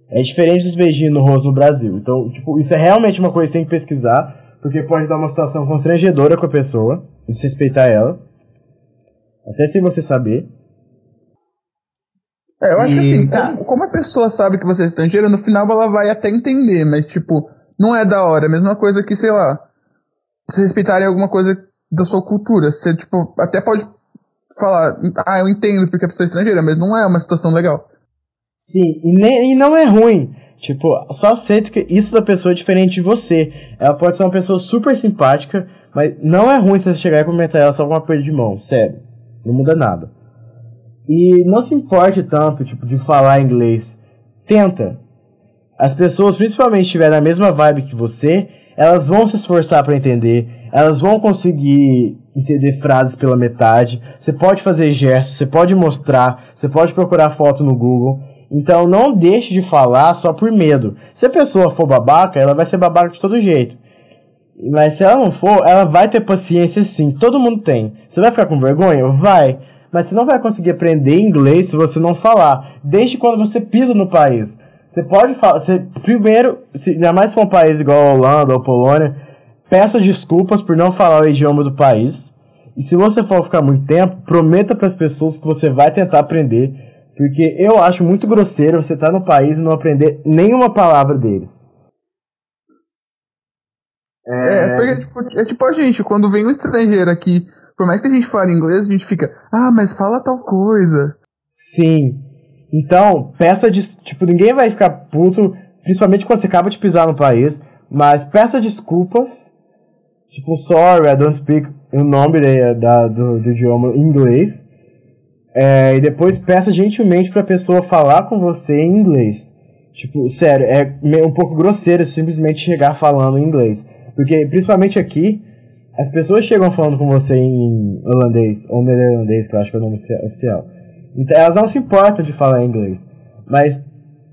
É diferente dos beijinhos no rosto no Brasil. Então, tipo, isso é realmente uma coisa que tem que pesquisar. Porque pode dar uma situação constrangedora com a pessoa, desrespeitar ela. Até sem você saber. É, eu acho e... que assim, tá. como, como, a pessoa sabe que você é estrangeira, no final ela vai até entender, mas tipo, não é da hora. A mesma coisa que, sei lá, se respeitarem alguma coisa da sua cultura. Você, tipo, até pode falar, ah, eu entendo porque a pessoa é estrangeira, mas não é uma situação legal. Sim, e, nem, e não é ruim. Tipo, só aceito que isso da pessoa é diferente de você. Ela pode ser uma pessoa super simpática, mas não é ruim você chegar e comentar ela só com uma perda de mão, sério. Não muda nada. E não se importe tanto, tipo, de falar inglês. Tenta. As pessoas, principalmente, estiverem na mesma vibe que você, elas vão se esforçar para entender, elas vão conseguir entender frases pela metade. Você pode fazer gestos, você pode mostrar, você pode procurar foto no Google. Então não deixe de falar só por medo. Se a pessoa for babaca, ela vai ser babaca de todo jeito. Mas se ela não for, ela vai ter paciência sim. Todo mundo tem. Você vai ficar com vergonha? Vai. Mas você não vai conseguir aprender inglês se você não falar. Desde quando você pisa no país. Você pode falar. Você, primeiro, se, ainda mais for um país igual a Holanda ou Polônia, peça desculpas por não falar o idioma do país. E se você for ficar muito tempo, prometa para as pessoas que você vai tentar aprender. Porque eu acho muito grosseiro você estar tá no país e não aprender nenhuma palavra deles. É, é porque tipo, é tipo a gente, quando vem um estrangeiro aqui, por mais que a gente fale inglês, a gente fica, ah, mas fala tal coisa. Sim. Então, peça de. Tipo, ninguém vai ficar puto, principalmente quando você acaba de pisar no país, mas peça desculpas. Tipo, sorry, I don't speak o nome da, da do, do, idioma inglês. É, e depois peça gentilmente pra pessoa falar com você em inglês. Tipo, sério, é um pouco grosseiro simplesmente chegar falando em inglês. Porque, principalmente aqui, as pessoas chegam falando com você em holandês, ou neerlandês, que eu acho que é o nome oficial. Então, elas não se importam de falar inglês. Mas,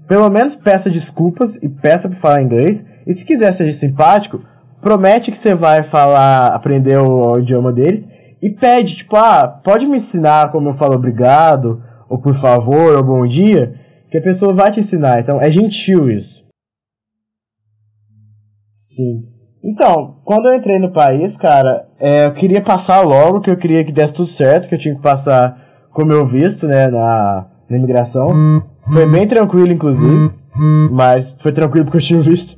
pelo menos peça desculpas e peça para falar inglês. E se quiser ser simpático, promete que você vai falar, aprender o, o idioma deles. E pede, tipo, ah, pode me ensinar como eu falo obrigado, ou por favor, ou bom dia. Que a pessoa vai te ensinar. Então, é gentil isso. Sim. Então, quando eu entrei no país, cara, é, eu queria passar logo, que eu queria que desse tudo certo, que eu tinha que passar com meu visto, né, na, na imigração. Foi bem tranquilo, inclusive, mas foi tranquilo porque eu tinha visto.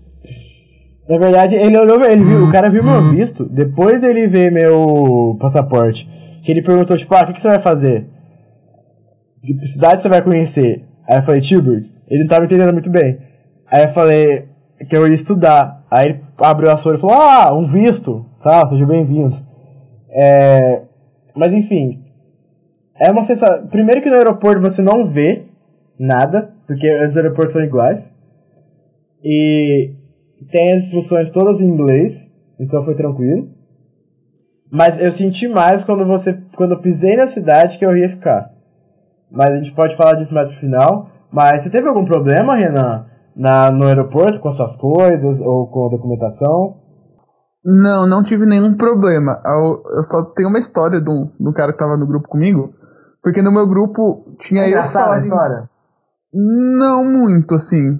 Na verdade, ele olhou, ele viu, o cara viu meu visto, depois dele ver meu passaporte, que ele perguntou, tipo, ah, o que, que você vai fazer? Que cidade você vai conhecer? Aí eu falei, Tilburg. Ele não tava entendendo muito bem. Aí eu falei que eu ia estudar. Aí ele abriu a sua e falou: Ah, um visto. Tá, seja bem-vindo. É... Mas enfim. É uma sensação. Primeiro que no aeroporto você não vê nada, porque os aeroportos são iguais. E tem as instruções todas em inglês, então foi tranquilo. Mas eu senti mais quando você. Quando eu pisei na cidade que eu ia ficar. Mas a gente pode falar disso mais pro final. Mas você teve algum problema, Renan? na, no aeroporto com suas coisas ou com a documentação? Não, não tive nenhum problema. Eu, eu só tenho uma história de um cara que tava no grupo comigo. Porque no meu grupo tinha é eu falando. a história? Não muito, assim.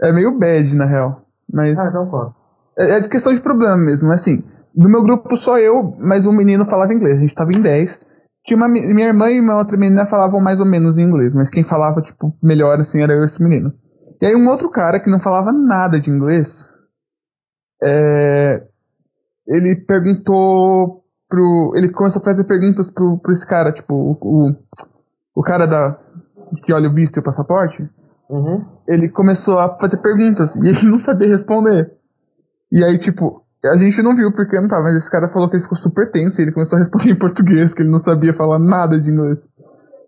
É meio bad, na real. Mas. Ah, então. É, é de questão de problema mesmo. Assim, no meu grupo só eu, mas um menino falava inglês. A gente tava em 10. Tinha uma, minha irmã e uma outra menina falavam mais ou menos inglês, mas quem falava, tipo, melhor assim era eu e esse menino. E aí um outro cara que não falava nada de inglês, é, ele perguntou pro. Ele começou a fazer perguntas pro, pro esse cara, tipo, o, o, o cara da. que olha o visto e o passaporte. Uhum. Ele começou a fazer perguntas e ele [laughs] não sabia responder. E aí, tipo, a gente não viu porque não tava, mas esse cara falou que ele ficou super tenso e ele começou a responder em [laughs] português, que ele não sabia falar nada de inglês.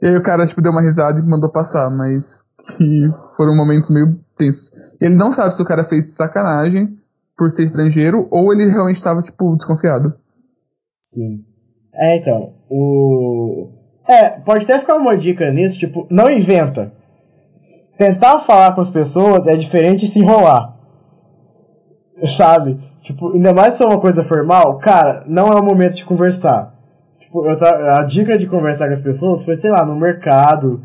E aí o cara, tipo, deu uma risada e mandou passar, mas que foram momentos meio tensos. Ele não sabe se o cara fez sacanagem por ser estrangeiro ou ele realmente estava, tipo, desconfiado. Sim. É, então, o... É, pode até ficar uma dica nisso, tipo, não inventa. Tentar falar com as pessoas é diferente de se enrolar. Sabe? Tipo, ainda mais se for uma coisa formal, cara, não é o momento de conversar. Tipo, eu a dica de conversar com as pessoas foi, sei lá, no mercado,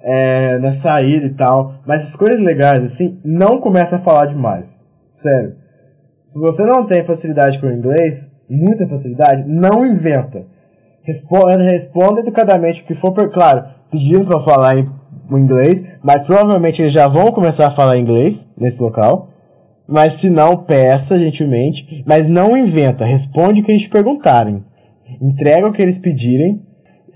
é, na saída e tal. Mas as coisas legais, assim, não começa a falar demais. Sério. Se você não tem facilidade com o inglês, muita facilidade, não inventa. Responda, responda educadamente o que for, claro, pedindo para falar em inglês, mas provavelmente eles já vão começar a falar inglês nesse local. Mas se não, peça gentilmente, mas não inventa, responde o que eles perguntarem. Entrega o que eles pedirem.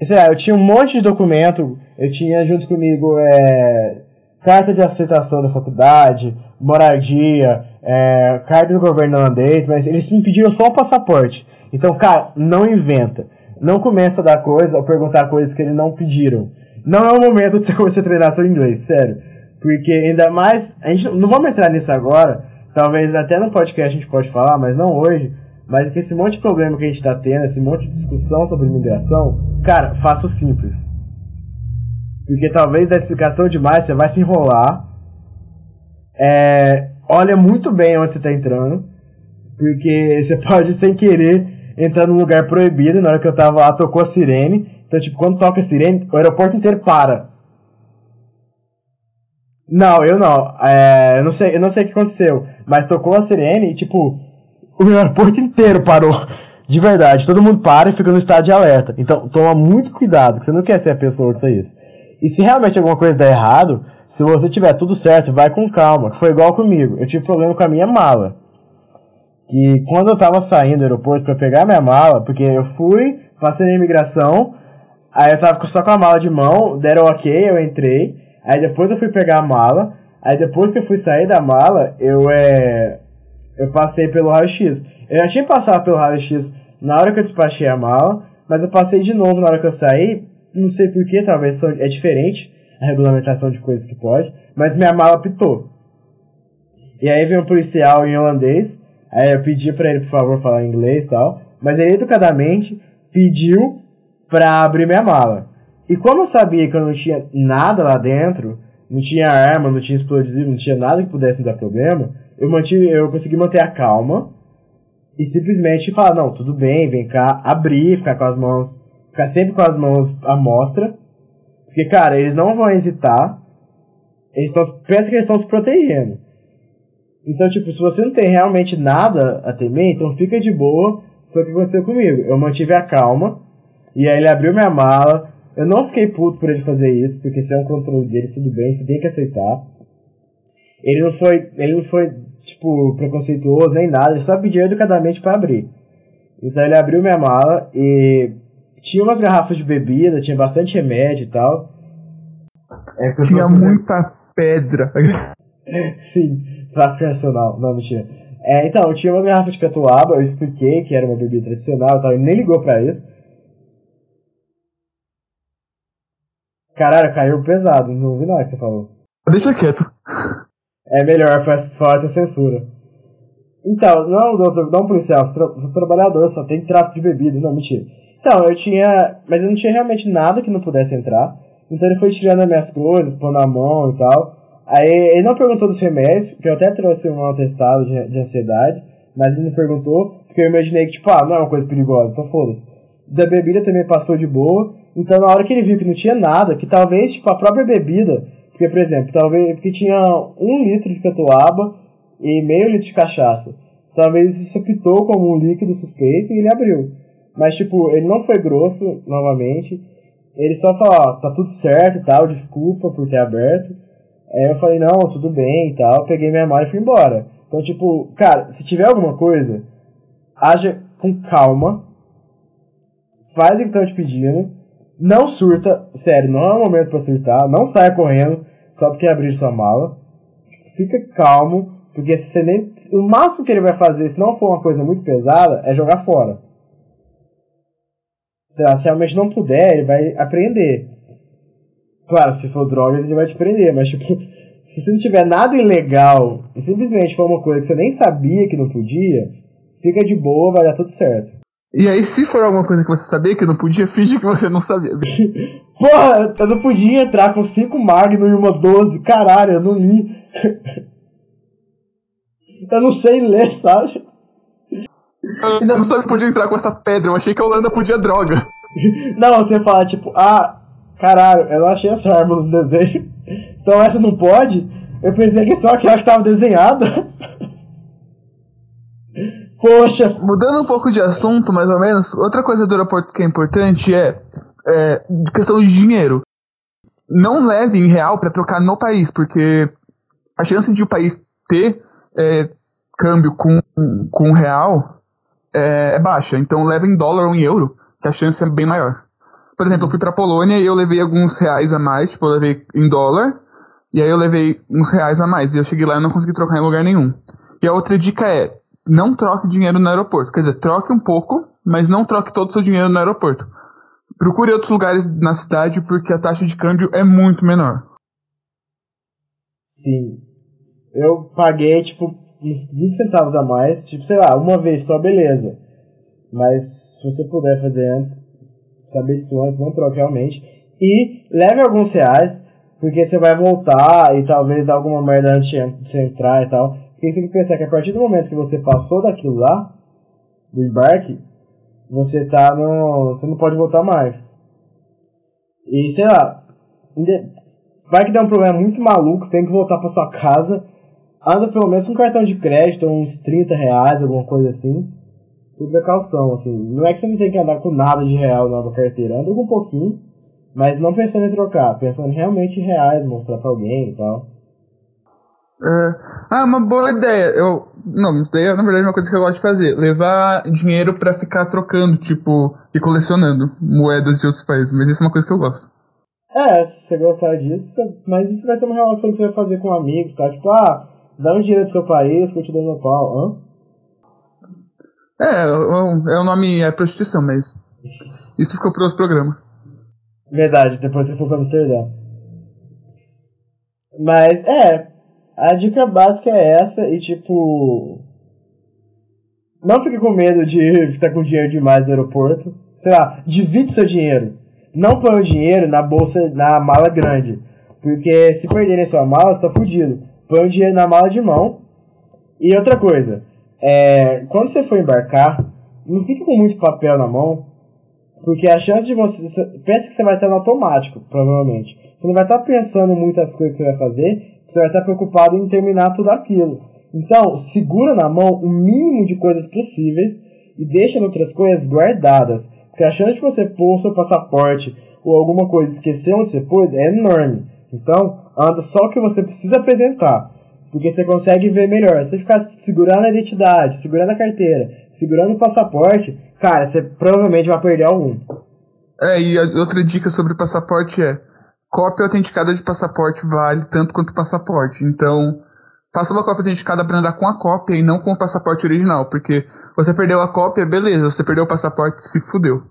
Sei lá, eu tinha um monte de documento, eu tinha junto comigo é, carta de aceitação da faculdade, moradia, é, carta do governo holandês, mas eles me pediram só o passaporte. Então, cara, não inventa. Não começa a dar coisa ou perguntar coisas que eles não pediram. Não é o momento de [laughs] você começar a treinar seu inglês, sério. Porque ainda mais. A gente não vamos entrar nisso agora. Talvez até no podcast a gente pode falar, mas não hoje. Mas que esse monte de problema que a gente tá tendo, esse monte de discussão sobre imigração, cara, faça o simples. Porque talvez da explicação demais você vai se enrolar. É, olha muito bem onde você está entrando. Porque [laughs] você pode, sem querer, entrar num lugar proibido. Na hora que eu tava lá, tocou a sirene. Então, tipo, quando toca a sirene, o aeroporto inteiro para. Não, eu não. É, eu não sei, eu não sei o que aconteceu. Mas tocou a sirene e, tipo, o aeroporto inteiro parou. De verdade, todo mundo para e fica no estado de alerta. Então, toma muito cuidado, que você não quer ser a pessoa que isso. E se realmente alguma coisa der errado, se você tiver tudo certo, vai com calma, que foi igual comigo. Eu tive problema com a minha mala. Que quando eu tava saindo do aeroporto para pegar minha mala, porque eu fui, passei na imigração, aí eu tava só com a mala de mão, deram ok, eu entrei, aí depois eu fui pegar a mala, aí depois que eu fui sair da mala, eu é. Eu passei pelo raio-x. Eu já tinha passado pelo raio-x na hora que eu despachei a mala, mas eu passei de novo na hora que eu saí, não sei porquê, talvez é diferente a regulamentação de coisas que pode, mas minha mala pitou. E aí veio um policial em holandês, aí eu pedi para ele, por favor, falar inglês e tal, mas ele educadamente pediu pra abrir minha mala. E como eu sabia que eu não tinha nada lá dentro, não tinha arma, não tinha explosivo, não tinha nada que pudesse me dar problema, eu mantive, eu consegui manter a calma e simplesmente falar, não, tudo bem, vem cá, abrir, ficar com as mãos Ficar sempre com as mãos à mostra. Porque, cara, eles não vão hesitar. Eles estão. Pensa que eles estão se protegendo. Então, tipo, se você não tem realmente nada a temer, então fica de boa. Foi o que aconteceu comigo. Eu mantive a calma. E aí ele abriu minha mala. Eu não fiquei puto por ele fazer isso, porque se é um controle dele, tudo bem, você tem que aceitar. Ele não foi, ele não foi tipo, preconceituoso nem nada, ele só pediu educadamente para abrir. Então ele abriu minha mala e tinha umas garrafas de bebida, tinha bastante remédio e tal. É tinha muita pedra. [laughs] Sim, tráfico nacional. Não, mentira. É, então, tinha umas garrafas de catuaba, eu expliquei que era uma bebida tradicional e tal, e nem ligou pra isso. Caralho, caiu pesado, não ouvi nada que você falou. Deixa quieto. É melhor, forte a censura. Então, não, doutor, não policial, sou, tra sou trabalhador, só tem tráfico de bebida. Não, mentira. Então, eu tinha. Mas eu não tinha realmente nada que não pudesse entrar. Então ele foi tirando as minhas coisas, pondo a mão e tal. Aí ele não perguntou dos remédios, que eu até trouxe um atestado de, de ansiedade, mas ele não perguntou, porque eu imaginei que, tipo, ah, não é uma coisa perigosa, então foda-se. Da bebida também passou de boa. Então na hora que ele viu que não tinha nada, que talvez, tipo, a própria bebida, porque, por exemplo, talvez porque tinha um litro de catuaba e meio litro de cachaça. Talvez isso apitou como um líquido suspeito e ele abriu. Mas, tipo, ele não foi grosso, novamente. Ele só falou, tá tudo certo e tal, desculpa por ter aberto. Aí eu falei, não, tudo bem e tal. Peguei minha mala e fui embora. Então, tipo, cara, se tiver alguma coisa, haja com calma. Faz o que estão te pedindo. Não surta, sério, não é o momento para surtar. Não saia correndo só porque abrir sua mala. Fica calmo, porque se você nem. O máximo que ele vai fazer, se não for uma coisa muito pesada, é jogar fora se realmente não puder, ele vai aprender. Claro, se for drogas, ele vai te prender, mas tipo, [laughs] se você não tiver nada ilegal e simplesmente for uma coisa que você nem sabia que não podia, fica de boa, vai dar tudo certo. E aí, se for alguma coisa que você sabia que não podia, finge que você não sabia. [laughs] Porra, eu não podia entrar com 5 Magnum e uma 12. Caralho, eu não li. [laughs] eu não sei ler, sabe? Eu não sabia que podia entrar com essa pedra, eu achei que a Holanda podia droga. [laughs] Não, você fala tipo, ah, caralho, eu não achei essa arma nos desenhos. Então essa não pode? Eu pensei que só aquela que tava desenhada. Poxa! Mudando um pouco de assunto, mais ou menos, outra coisa do aeroporto que é importante é, é questão de dinheiro. Não leve em real para trocar no país, porque a chance de o país ter é, câmbio com, com real é, é, baixa. Então leva em dólar ou em euro, que a chance é bem maior. Por exemplo, eu fui pra Polônia e eu levei alguns reais a mais, tipo, eu levei em dólar, e aí eu levei uns reais a mais, e eu cheguei lá e não consegui trocar em lugar nenhum. E a outra dica é, não troque dinheiro no aeroporto. Quer dizer, troque um pouco, mas não troque todo o seu dinheiro no aeroporto. Procure outros lugares na cidade porque a taxa de câmbio é muito menor. Sim. Eu paguei, tipo, uns 20 centavos a mais, tipo, sei lá, uma vez só, beleza. Mas se você puder fazer antes, saber disso antes, não troque realmente. E leve alguns reais, porque você vai voltar e talvez dar alguma merda antes de você entrar e tal. Porque você tem que pensar que a partir do momento que você passou daquilo lá, do embarque, você tá no. Você não pode voltar mais. E sei lá. Vai que der um problema muito maluco, você tem que voltar pra sua casa. Anda pelo menos com cartão de crédito, uns 30 reais, alguma coisa assim. Por precaução, assim. Não é que você não tem que andar com nada de real na carteira. Anda com um pouquinho, mas não pensando em trocar. Pensando realmente em reais, mostrar pra alguém e tal. É, ah, uma boa ideia. Eu, não, isso daí é na verdade uma coisa que eu gosto de fazer. Levar dinheiro para ficar trocando, tipo, e colecionando moedas de outros países. Mas isso é uma coisa que eu gosto. É, se você gostar disso, mas isso vai ser uma relação que você vai fazer com amigos, tá? Tipo, ah, dá um dinheiro do seu país que eu te dou meu pau, hã? É, é o nome é prostituição, mas isso ficou para outro programa. Verdade, depois você for pra Amsterdã. Mas, é, a dica básica é essa e tipo. Não fique com medo de [laughs] estar com dinheiro demais no aeroporto. Sei lá, divide seu dinheiro. Não põe o dinheiro na bolsa, na mala grande. Porque se perderem sua mala, você tá fudido. Põe o dinheiro na mala de mão. E outra coisa, é, quando você for embarcar, não fique com muito papel na mão. Porque a chance de você. Pensa que você vai estar no automático, provavelmente. Você não vai estar pensando muitas coisas que você vai fazer você vai estar preocupado em terminar tudo aquilo. Então, segura na mão o mínimo de coisas possíveis e deixa as outras coisas guardadas. Porque a chance de você pôr o seu passaporte ou alguma coisa esquecer onde você pôs é enorme. Então, anda só o que você precisa apresentar. Porque você consegue ver melhor. Se você ficar segurando a identidade, segurando a carteira, segurando o passaporte, cara, você provavelmente vai perder algum. É, e outra dica sobre passaporte é cópia autenticada de passaporte vale tanto quanto passaporte. Então, faça uma cópia autenticada para andar com a cópia e não com o passaporte original, porque você perdeu a cópia, beleza, você perdeu o passaporte, se fudeu.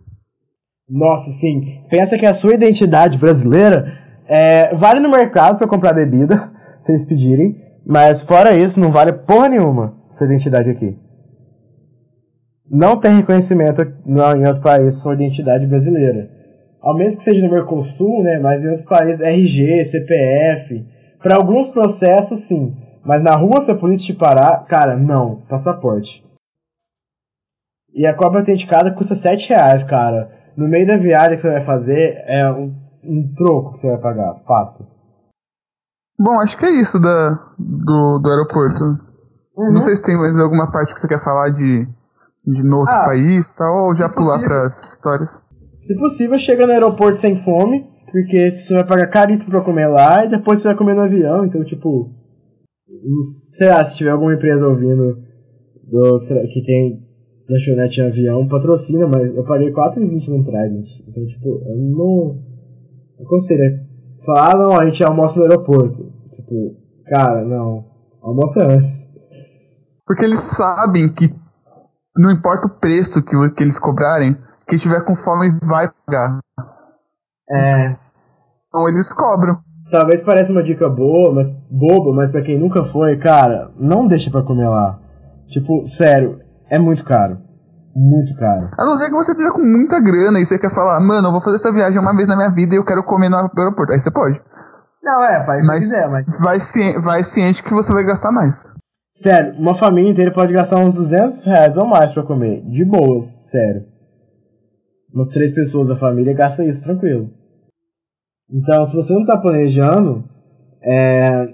Nossa, sim. Pensa que a sua identidade brasileira é, vale no mercado para comprar bebida, [laughs] se eles pedirem, mas fora isso, não vale porra nenhuma sua identidade aqui. Não tem reconhecimento em outro país sua identidade brasileira ao menos que seja no Mercosul, né, mas em outros países, RG, CPF, para alguns processos sim, mas na rua se a polícia te parar, cara, não, passaporte. E a cópia autenticada custa 7 reais, cara. No meio da viagem que você vai fazer, é um, um troco que você vai pagar, fácil. Bom, acho que é isso da, do, do aeroporto. Uhum. Não sei se tem mais alguma parte que você quer falar de, de no outro ah, país tal, ou já pular para as histórias. Se possível, chega no aeroporto sem fome, porque você vai pagar caríssimo pra comer lá e depois você vai comer no avião, então, tipo. Sei lá, se tiver alguma empresa ouvindo do, que tem lanchonete em avião, patrocina, mas eu paguei 4,20 no Trident. Então, tipo, eu não. Aconselho. Falar, ah, não, a gente almoça no aeroporto. Tipo, cara, não. Almoça antes. Porque eles sabem que não importa o preço que, que eles cobrarem, quem tiver com fome vai pagar. É. Então eles cobram. Talvez pareça uma dica boa, mas boba, mas para quem nunca foi, cara, não deixa para comer lá. Tipo, sério, é muito caro. Muito caro. A não ser que você esteja com muita grana e você quer falar, mano, eu vou fazer essa viagem uma vez na minha vida e eu quero comer no aeroporto. Aí você pode. Não, é, faz mas quiser, mas. Vai, ci vai ciente que você vai gastar mais. Sério, uma família inteira pode gastar uns 200 reais ou mais para comer. De boas, sério umas três pessoas da família gasta isso tranquilo. Então, se você não está planejando, é...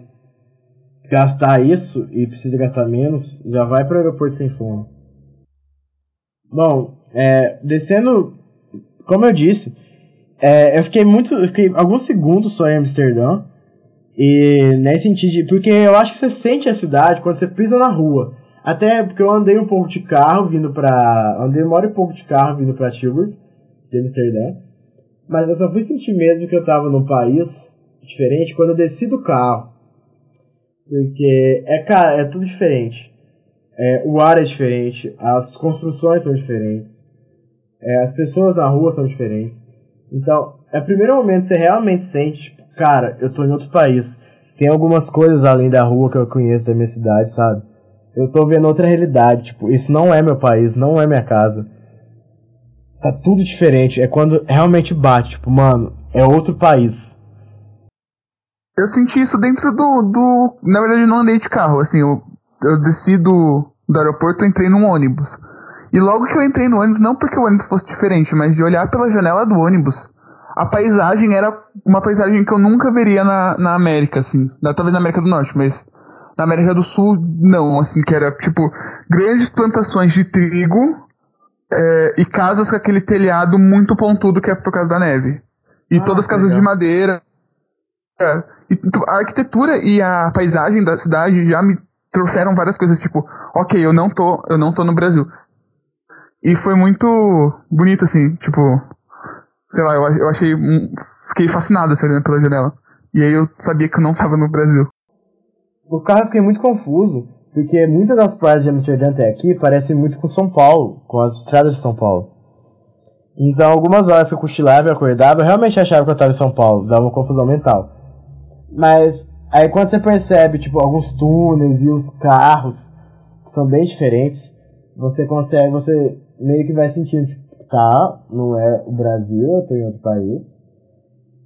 gastar isso e precisa gastar menos, já vai para o aeroporto sem fome. Bom, é, descendo, como eu disse, é, eu fiquei muito, eu fiquei alguns segundos só em Amsterdã e nesse sentido, porque eu acho que você sente a cidade quando você pisa na rua. Até porque eu andei um pouco de carro vindo pra. Andei uma hora e pouco de carro vindo pra Tilburg, de Amsterdã. Mas eu só fui sentir mesmo que eu tava num país diferente quando eu desci do carro. Porque é, cara, é tudo diferente. É, o ar é diferente, as construções são diferentes, é, as pessoas na rua são diferentes. Então, é o primeiro momento que você realmente sente, tipo, cara, eu tô em outro país. Tem algumas coisas além da rua que eu conheço da minha cidade, sabe? Eu tô vendo outra realidade, tipo, esse não é meu país, não é minha casa. Tá tudo diferente. É quando realmente bate, tipo, mano, é outro país. Eu senti isso dentro do. do na verdade, eu não andei de carro. Assim, eu, eu desci do, do aeroporto e entrei num ônibus. E logo que eu entrei no ônibus, não porque o ônibus fosse diferente, mas de olhar pela janela do ônibus, a paisagem era uma paisagem que eu nunca veria na, na América, assim. Talvez na América do Norte, mas na América do Sul, não, assim, que era tipo grandes plantações de trigo é, e casas com aquele telhado muito pontudo que é por causa da neve. E ah, todas casas legal. de madeira. É, e, a arquitetura e a paisagem da cidade já me trouxeram várias coisas, tipo, ok, eu não tô, eu não tô no Brasil. E foi muito bonito, assim, tipo, sei lá, eu, eu achei, fiquei fascinado assim, olhando pela janela. E aí eu sabia que eu não tava no Brasil. No carro eu fiquei muito confuso, porque muitas das praias de Amsterdã até aqui parecem muito com São Paulo, com as estradas de São Paulo. Então, algumas horas que eu cochilava e acordava, eu realmente achava que eu estava em São Paulo, dava uma confusão mental. Mas aí quando você percebe, tipo, alguns túneis e os carros, que são bem diferentes, você consegue, você meio que vai sentindo, tipo, tá, não é o Brasil, eu tô em outro país.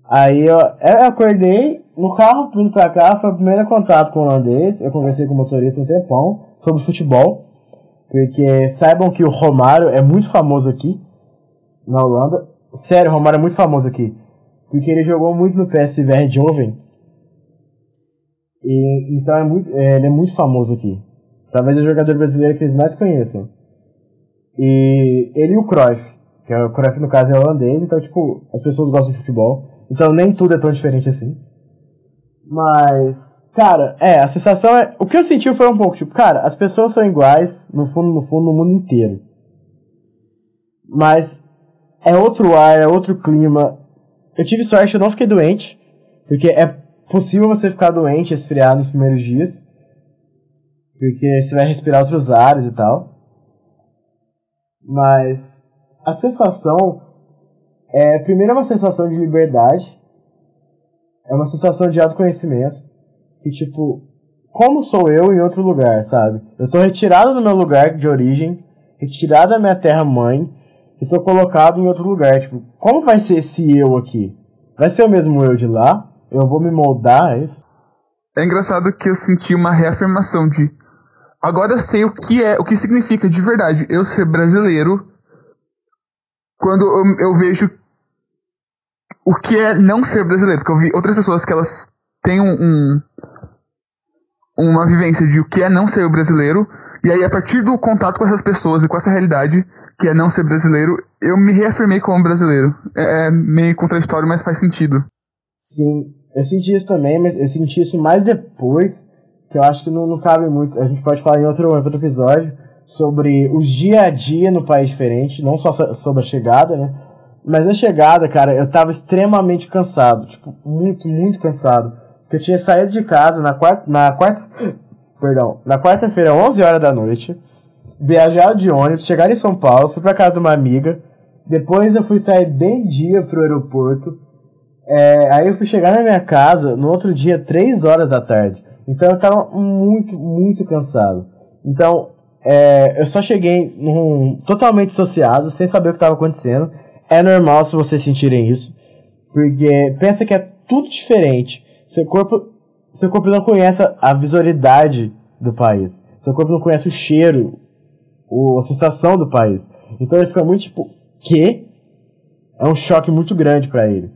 Aí eu, eu acordei no carro vindo pra cá, foi o primeiro contato com o holandês. Eu conversei com o motorista um tempão sobre futebol. Porque saibam que o Romário é muito famoso aqui na Holanda. Sério, o Romário é muito famoso aqui. Porque ele jogou muito no PSV Eindhoven. E, então é muito, é, ele é muito famoso aqui. Talvez é o jogador brasileiro que eles mais conheçam. E ele e o Cruyff. Que é, o Cruyff, no caso, é holandês. Então, tipo, as pessoas gostam de futebol. Então nem tudo é tão diferente assim. Mas, cara, é, a sensação é. O que eu senti foi um pouco tipo, cara, as pessoas são iguais, no fundo, no fundo, no mundo inteiro. Mas é outro ar, é outro clima. Eu tive sorte, eu não fiquei doente. Porque é possível você ficar doente, esfriar nos primeiros dias. Porque você vai respirar outros ares e tal. Mas a sensação é, primeiro é uma sensação de liberdade é uma sensação de autoconhecimento. Que, tipo, como sou eu em outro lugar, sabe? Eu tô retirado do meu lugar de origem, retirado da minha terra-mãe, e tô colocado em outro lugar. Tipo, como vai ser esse eu aqui? Vai ser o mesmo eu de lá? Eu vou me moldar a isso? É engraçado que eu senti uma reafirmação de agora eu sei o que é, o que significa de verdade eu ser brasileiro quando eu, eu vejo o que é não ser brasileiro, porque eu vi outras pessoas que elas têm um, um uma vivência de o que é não ser brasileiro, e aí a partir do contato com essas pessoas e com essa realidade que é não ser brasileiro, eu me reafirmei como brasileiro. É, é meio contraditório, mas faz sentido. Sim, eu senti isso também, mas eu senti isso mais depois, que eu acho que não, não cabe muito. A gente pode falar em outro, outro episódio sobre o dia a dia no país diferente, não só sobre a chegada, né? Mas na chegada, cara, eu tava extremamente cansado. Tipo, muito, muito cansado. Porque eu tinha saído de casa na quarta. Na quarta. [gasps] Perdão. Na quarta-feira, 11 horas da noite. Viajado de ônibus, chegar em São Paulo, fui pra casa de uma amiga. Depois eu fui sair bem dia pro aeroporto. É, aí eu fui chegar na minha casa no outro dia, 3 horas da tarde. Então eu tava muito, muito cansado. Então, é, eu só cheguei num, totalmente dissociado, sem saber o que estava acontecendo. É normal se vocês sentirem isso. Porque pensa que é tudo diferente. Seu corpo, seu corpo não conhece a visualidade do país. Seu corpo não conhece o cheiro, o, a sensação do país. Então ele fica muito tipo, que? É um choque muito grande para ele.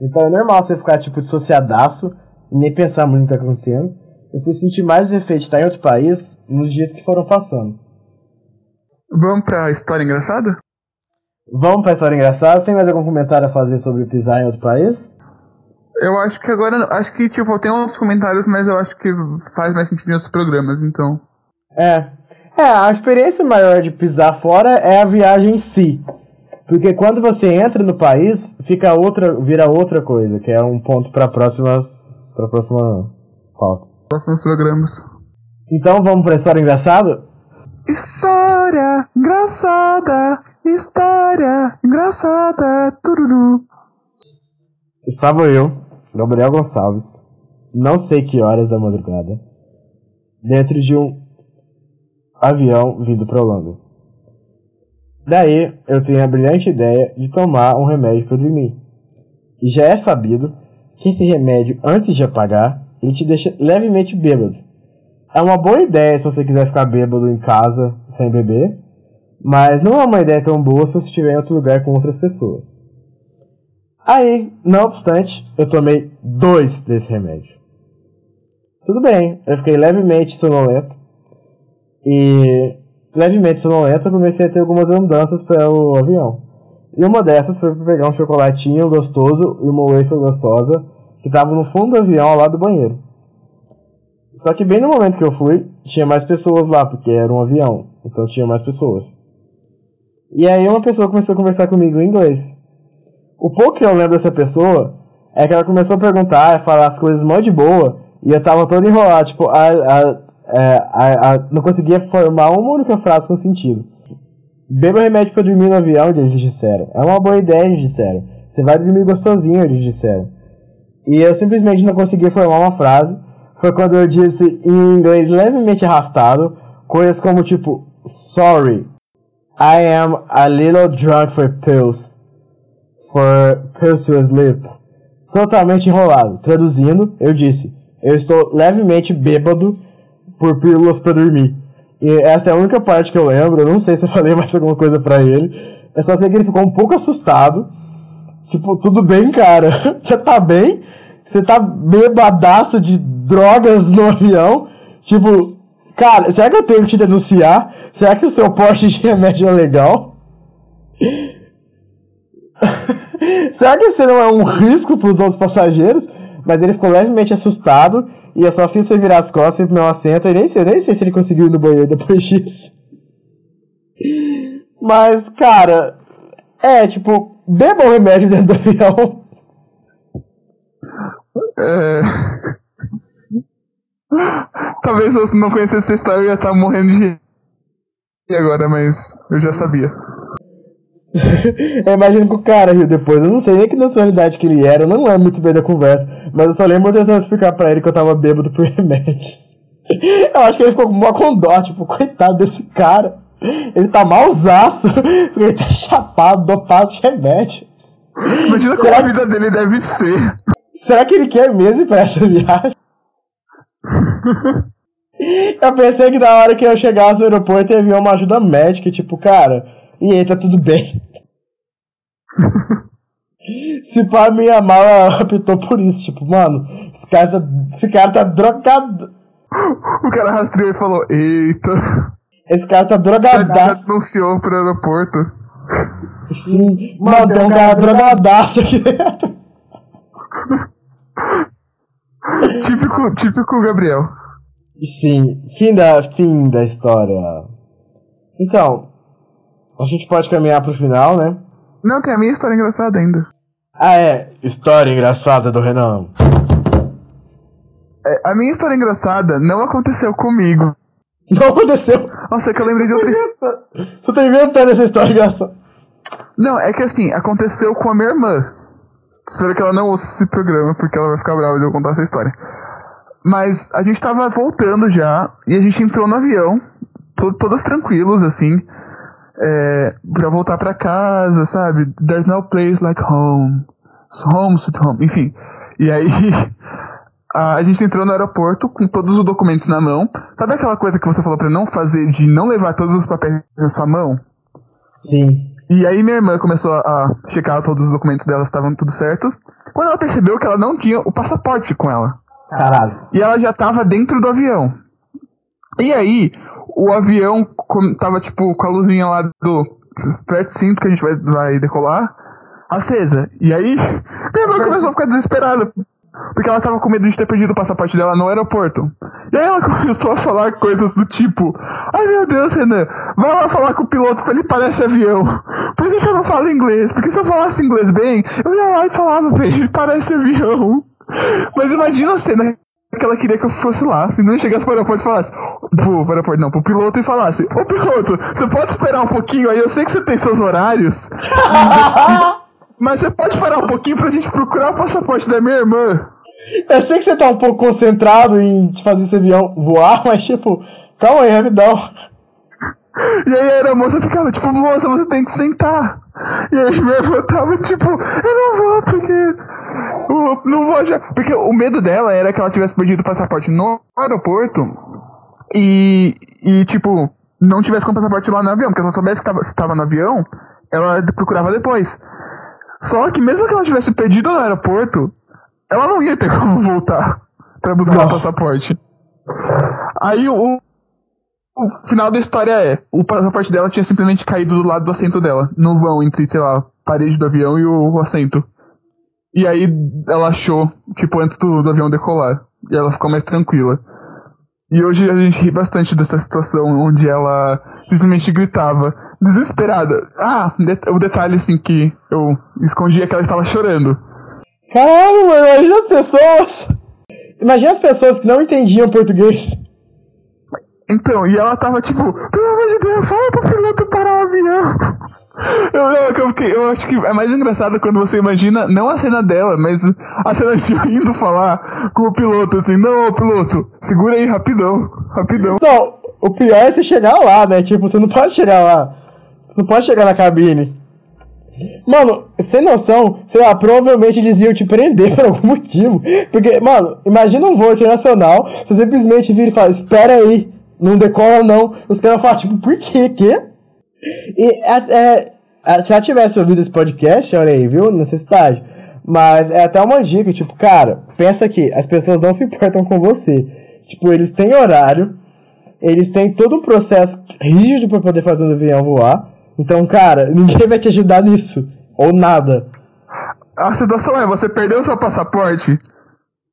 Então é normal você ficar tipo dissociadaço e nem pensar muito no que tá acontecendo. eu fui sentir mais o efeito de estar em outro país nos dias que foram passando. Vamos pra história engraçada? Vamos pra história engraçada. Você tem mais algum comentário a fazer sobre pisar em outro país? Eu acho que agora. Acho que, tipo, tem outros comentários, mas eu acho que faz mais sentido em outros programas, então. É. É, a experiência maior de pisar fora é a viagem em si. Porque quando você entra no país, fica outra, vira outra coisa, que é um ponto para próximas, para próxima pauta. Próximos programas. Então vamos para história engraçada? História engraçada, história engraçada, tururu. Estava eu, Gabriel Gonçalves, não sei que horas da madrugada, dentro de um avião vindo para Holanda. Daí eu tenho a brilhante ideia de tomar um remédio para dormir. E já é sabido que esse remédio, antes de apagar, ele te deixa levemente bêbado. É uma boa ideia se você quiser ficar bêbado em casa sem beber, mas não é uma ideia tão boa se você estiver em outro lugar com outras pessoas. Aí, não obstante, eu tomei dois desse remédio. Tudo bem, eu fiquei levemente sonolento e levemente sonolento, eu comecei a ter algumas andanças pelo avião. E uma dessas foi para pegar um chocolatinho gostoso e uma wafer gostosa que estava no fundo do avião ao lado do banheiro. Só que bem no momento que eu fui, tinha mais pessoas lá, porque era um avião, então tinha mais pessoas. E aí uma pessoa começou a conversar comigo em inglês. O pouco que eu lembro dessa pessoa é que ela começou a perguntar, a falar as coisas mó de boa, e eu tava todo enrolado, tipo, a, a, é, a, a, não conseguia formar uma única frase com sentido. Beba remédio para dormir no avião, eles disseram. É uma boa ideia, eles disseram. Você vai dormir gostosinho, eles disseram. E eu simplesmente não conseguia formar uma frase. Foi quando eu disse em inglês levemente arrastado, coisas como tipo, sorry, I am a little drunk for pills. For pills to sleep. Totalmente enrolado. Traduzindo, eu disse, eu estou levemente bêbado por pílulas para dormir. E essa é a única parte que eu lembro. Eu não sei se eu falei [laughs] mais alguma coisa para ele. É só sei que ele ficou um pouco assustado. Tipo, tudo bem, cara? [laughs] Você tá bem? Você tá bebadaço de drogas no avião? Tipo, cara, será que eu tenho que te denunciar? Será que o seu porte de remédio é legal? [laughs] será que você não é um risco para os outros passageiros? Mas ele ficou levemente assustado e eu só fiz você virar as costas pro meu assento e nem sei, nem sei se ele conseguiu ir no banheiro depois [laughs] disso. Mas, cara, é tipo, beba o remédio dentro do avião. É... [laughs] Talvez eu não conhecesse essa história, eu ia estar morrendo de agora, mas eu já sabia. [laughs] eu imagino que o cara riu depois. Eu não sei nem que nacionalidade que ele era, eu não lembro muito bem da conversa, mas eu só lembro tentando explicar pra ele que eu tava bêbado por [laughs] remédios. Eu acho que ele ficou com uma condó, tipo, coitado desse cara. Ele tá malzaço, ele tá chapado, dopado de remédio. Imagina Será como a vida dele deve ser. Será que ele quer mesmo ir pra essa [laughs] viagem? eu pensei que na hora que eu chegasse no aeroporto ia vir uma ajuda médica, tipo, cara, e aí tá tudo bem. [laughs] Se pá, minha mala apitou por isso, tipo, mano, esse cara tá, esse cara tá drogado. O cara rastreou e falou, eita. Esse cara tá drogadaço. Já anunciou pro aeroporto. Sim, mano, tem um cara drogadaço aqui dentro. [laughs] típico, típico Gabriel. Sim, fim da, fim da história. Então, a gente pode caminhar pro final, né? Não, tem a minha história engraçada ainda. Ah, é. História engraçada do Renan. É, a minha história engraçada não aconteceu comigo. [laughs] Não aconteceu? Nossa, é que eu lembrei de outra história. Você tá inventando essa história engraçada. Não, é que assim, aconteceu com a minha irmã. Espero que ela não ouça esse programa, porque ela vai ficar brava de eu contar essa história. Mas a gente tava voltando já, e a gente entrou no avião, todos tranquilos, assim é, pra voltar pra casa, sabe? There's no place like home. Home, sweet home, enfim. E aí, [laughs] a gente entrou no aeroporto com todos os documentos na mão. Sabe aquela coisa que você falou pra não fazer, de não levar todos os papéis na sua mão? Sim. E aí minha irmã começou a checar todos os documentos dela, estavam tudo certo. Quando ela percebeu que ela não tinha o passaporte com ela. Caralho. E ela já tava dentro do avião. E aí, o avião tava, tipo, com a luzinha lá do perto cinto que a gente vai, vai decolar, acesa. E aí, [laughs] minha irmã começou a ficar desesperada. Porque ela tava com medo de ter perdido o passaporte dela no aeroporto. E aí ela [laughs] começou a falar coisas do tipo: Ai meu Deus, Renan, vai lá falar com o piloto pra ele parecer avião. Por que, que eu não falo inglês? Porque se eu falasse inglês bem, eu ia lá e falava pra ele parece avião. Mas imagina a cena que ela queria que eu fosse lá. Se não chegasse pro aeroporto e falasse, pro aeroporto não, pro piloto e falasse, ô piloto, você pode esperar um pouquinho aí, eu sei que você tem seus horários. [laughs] mas você pode parar um pouquinho pra gente procurar o passaporte da minha irmã. Eu sei que você tá um pouco concentrado em fazer esse avião voar, [laughs] mas tipo, calma aí, rapidão. E aí a aeromoça ficava, tipo, moça, você tem que sentar. E aí minha irmã tava, tipo, eu não vou, porque. Eu não vou já. Porque o medo dela era que ela tivesse perdido o passaporte no aeroporto e, e tipo, não tivesse com o passaporte lá no avião. Porque se ela soubesse que tava, se tava no avião, ela procurava depois. Só que mesmo que ela tivesse perdido no aeroporto, ela não ia ter [laughs] como voltar pra buscar o passaporte. Aí o, o final da história é: o passaporte dela tinha simplesmente caído do lado do assento dela, no vão entre, sei lá, a parede do avião e o, o assento. E aí ela achou, tipo, antes do, do avião decolar. E ela ficou mais tranquila. E hoje a gente ri bastante dessa situação onde ela simplesmente gritava, desesperada. Ah, o detalhe assim que eu escondi é que ela estava chorando. Caralho, mano, imagina as pessoas. Imagina as pessoas que não entendiam português. Então, e ela tava tipo, pelo amor de Deus, fala pro piloto parar o avião. Eu, eu, eu, eu, acho que é mais engraçado quando você imagina, não a cena dela, mas a cena de indo falar com o piloto, assim, não, piloto, segura aí rapidão, rapidão. Não, o pior é você chegar lá, né? Tipo, você não pode chegar lá. Você não pode chegar na cabine. Mano, sem noção, sei lá, provavelmente eles iam te prender [laughs] por algum motivo. Porque, mano, imagina um voo internacional, você simplesmente vira e fala, espera aí, não decola não. Os caras falam, tipo, por quê? Quê? E é, é, se ela tivesse ouvido esse podcast, olha aí, viu? Necessidade. Mas é até uma dica, tipo, cara, pensa que as pessoas não se importam com você. Tipo, eles têm horário, eles têm todo um processo rígido para poder fazer o avião voar. Então, cara, [laughs] ninguém vai te ajudar nisso. Ou nada. A situação é, você perdeu seu passaporte,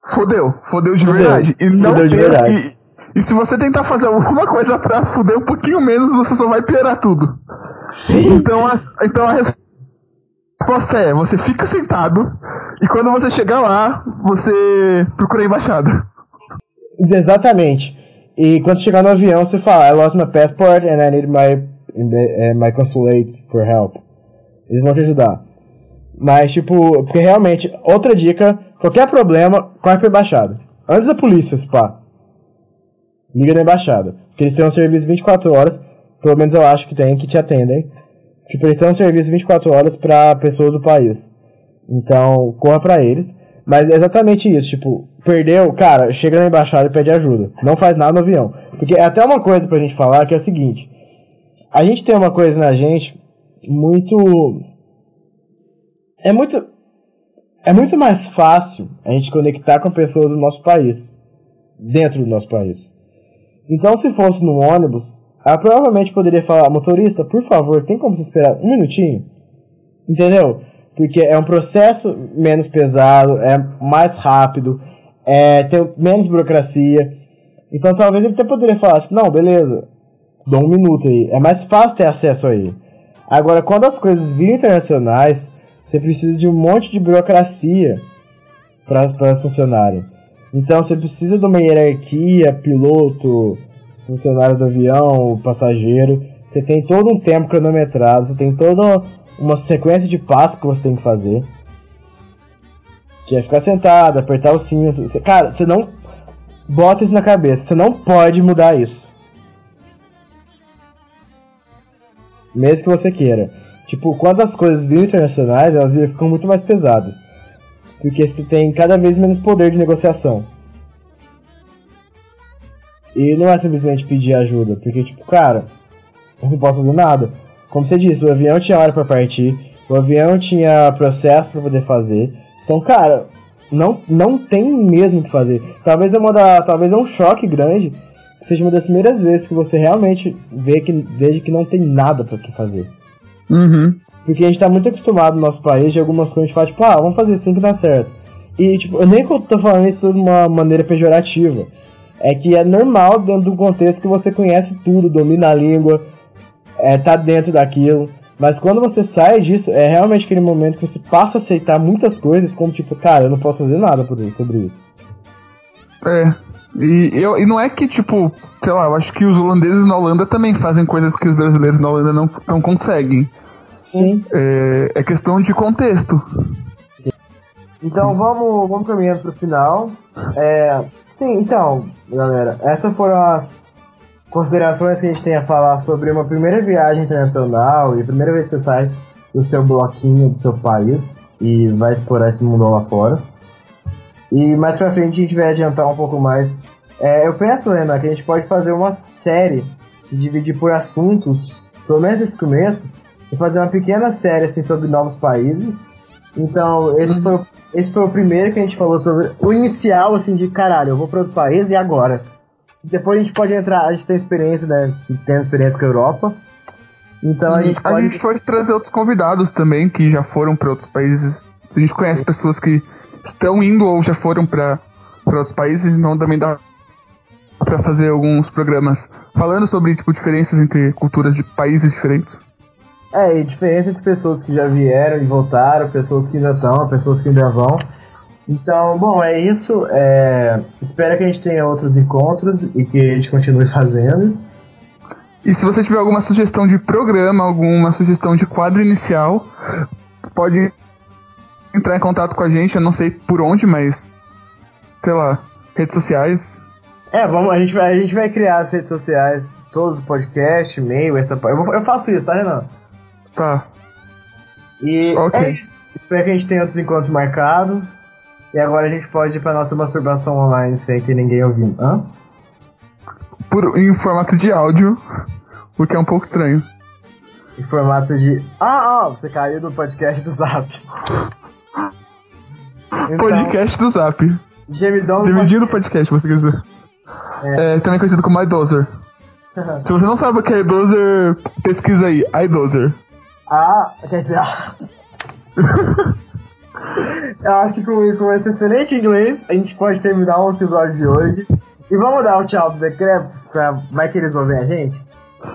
fodeu, fodeu de verdade. E não fudeu de verdade. E, e, se você tentar fazer alguma coisa pra fuder um pouquinho menos, você só vai piorar tudo. Sim. Então a, então a resposta é, você fica sentado, e quando você chegar lá, você procura a embaixada. Exatamente. E quando chegar no avião, você fala, I lost my passport and I need my é, my consulate for help. Eles vão te ajudar. Mas, tipo, porque realmente, outra dica, qualquer problema, corre pra embaixada. Antes da polícia, pá. Liga na embaixada. Porque eles têm um serviço 24 horas, pelo menos eu acho que tem, que te atendem. Tipo, eles têm um serviço 24 horas pra pessoas do país. Então, corra pra eles. Mas é exatamente isso, tipo, perdeu, cara, chega na embaixada e pede ajuda. Não faz nada no avião. Porque é até uma coisa pra gente falar que é o seguinte. A gente tem uma coisa na gente muito. É muito. É muito mais fácil a gente conectar com pessoas do nosso país. Dentro do nosso país. Então, se fosse no ônibus, ela provavelmente poderia falar: motorista, por favor, tem como você esperar um minutinho? Entendeu? Porque é um processo menos pesado, é mais rápido, é, tem menos burocracia. Então, talvez ele até poderia falar: tipo, não, beleza, Dá um minuto aí. É mais fácil ter acesso aí. Agora, quando as coisas viram internacionais, você precisa de um monte de burocracia para elas funcionarem. Então, você precisa de uma hierarquia, piloto, funcionários do avião, passageiro. Você tem todo um tempo cronometrado, você tem toda uma sequência de passos que você tem que fazer. Que é ficar sentado, apertar o cinto. Você, cara, você não bota isso na cabeça. Você não pode mudar isso. mesmo que você queira. Tipo, quando as coisas viram internacionais, elas ficam muito mais pesadas. Porque você tem cada vez menos poder de negociação. E não é simplesmente pedir ajuda, porque, tipo, cara, eu não posso fazer nada. Como você disse, o avião tinha hora para partir, o avião tinha processo para poder fazer. Então, cara, não, não tem mesmo o que fazer. Talvez é uma da, talvez é um choque grande, seja uma das primeiras vezes que você realmente vê que, veja que não tem nada para que fazer. Uhum. Porque a gente tá muito acostumado no nosso país de algumas coisas a gente fala, tipo, ah, vamos fazer assim que dá certo. E, tipo, eu nem tô falando isso de uma maneira pejorativa. É que é normal dentro do contexto que você conhece tudo, domina a língua, é, tá dentro daquilo. Mas quando você sai disso, é realmente aquele momento que você passa a aceitar muitas coisas, como tipo, cara, eu não posso fazer nada por isso, sobre isso. É. E, eu, e não é que, tipo, sei lá, eu acho que os holandeses na Holanda também fazem coisas que os brasileiros na Holanda não, não conseguem. Sim. É, é questão de contexto. Então sim. vamos, vamos caminhando pro final. É, sim, então, galera, essas foram as considerações que a gente tem a falar sobre uma primeira viagem internacional e a primeira vez que você sai do seu bloquinho, do seu país e vai explorar esse mundo lá fora. E mais pra frente a gente vai adiantar um pouco mais. É, eu penso, Renan, que a gente pode fazer uma série dividir por assuntos, pelo menos esse começo, e fazer uma pequena série assim sobre novos países. Então, esse, uhum. foi, esse foi o primeiro que a gente falou sobre o inicial, assim, de caralho, eu vou para outro país e agora? Depois a gente pode entrar, a gente tem experiência, né? Tem experiência com a Europa. Então a uhum. gente pode. A gente pode trazer outros convidados também que já foram para outros países. A gente conhece Sim. pessoas que estão indo ou já foram para outros países, então também dá para fazer alguns programas falando sobre tipo diferenças entre culturas de países diferentes. É, e diferença entre pessoas que já vieram e voltaram, pessoas que ainda estão, pessoas que ainda vão. Então, bom, é isso. É... Espero que a gente tenha outros encontros e que a gente continue fazendo. E se você tiver alguma sugestão de programa, alguma sugestão de quadro inicial, pode entrar em contato com a gente. Eu não sei por onde, mas sei lá, redes sociais. É, vamos, a gente vai, a gente vai criar as redes sociais, todos os podcast, e-mail, essa. Eu, eu faço isso, tá, Renan? Tá. E okay. é isso. Espero que a gente tenha outros encontros marcados. E agora a gente pode ir pra nossa masturbação online sem que ninguém ouvindo. Hã? Por, em formato de áudio, o que é um pouco estranho. Em formato de. Ah, ah, você caiu no podcast do Zap. Então, podcast do Zap. Gemidão Gemidinho do podcast, se você quiser. É. é também conhecido como iDozer. [laughs] se você não sabe o que é iDozer, pesquisa aí, iDozer. Ah, quer dizer. Ah. [laughs] Eu acho que com, com esse excelente inglês, a gente pode terminar o episódio de hoje. E vamos dar o tchau do Decreptus pra. Vai que eles vão ver a gente?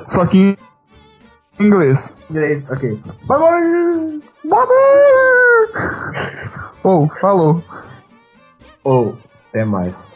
Só que em inglês. Inglês, ok. Bye bye! Bye bye! Ou, oh, falou. Ou, oh, até mais.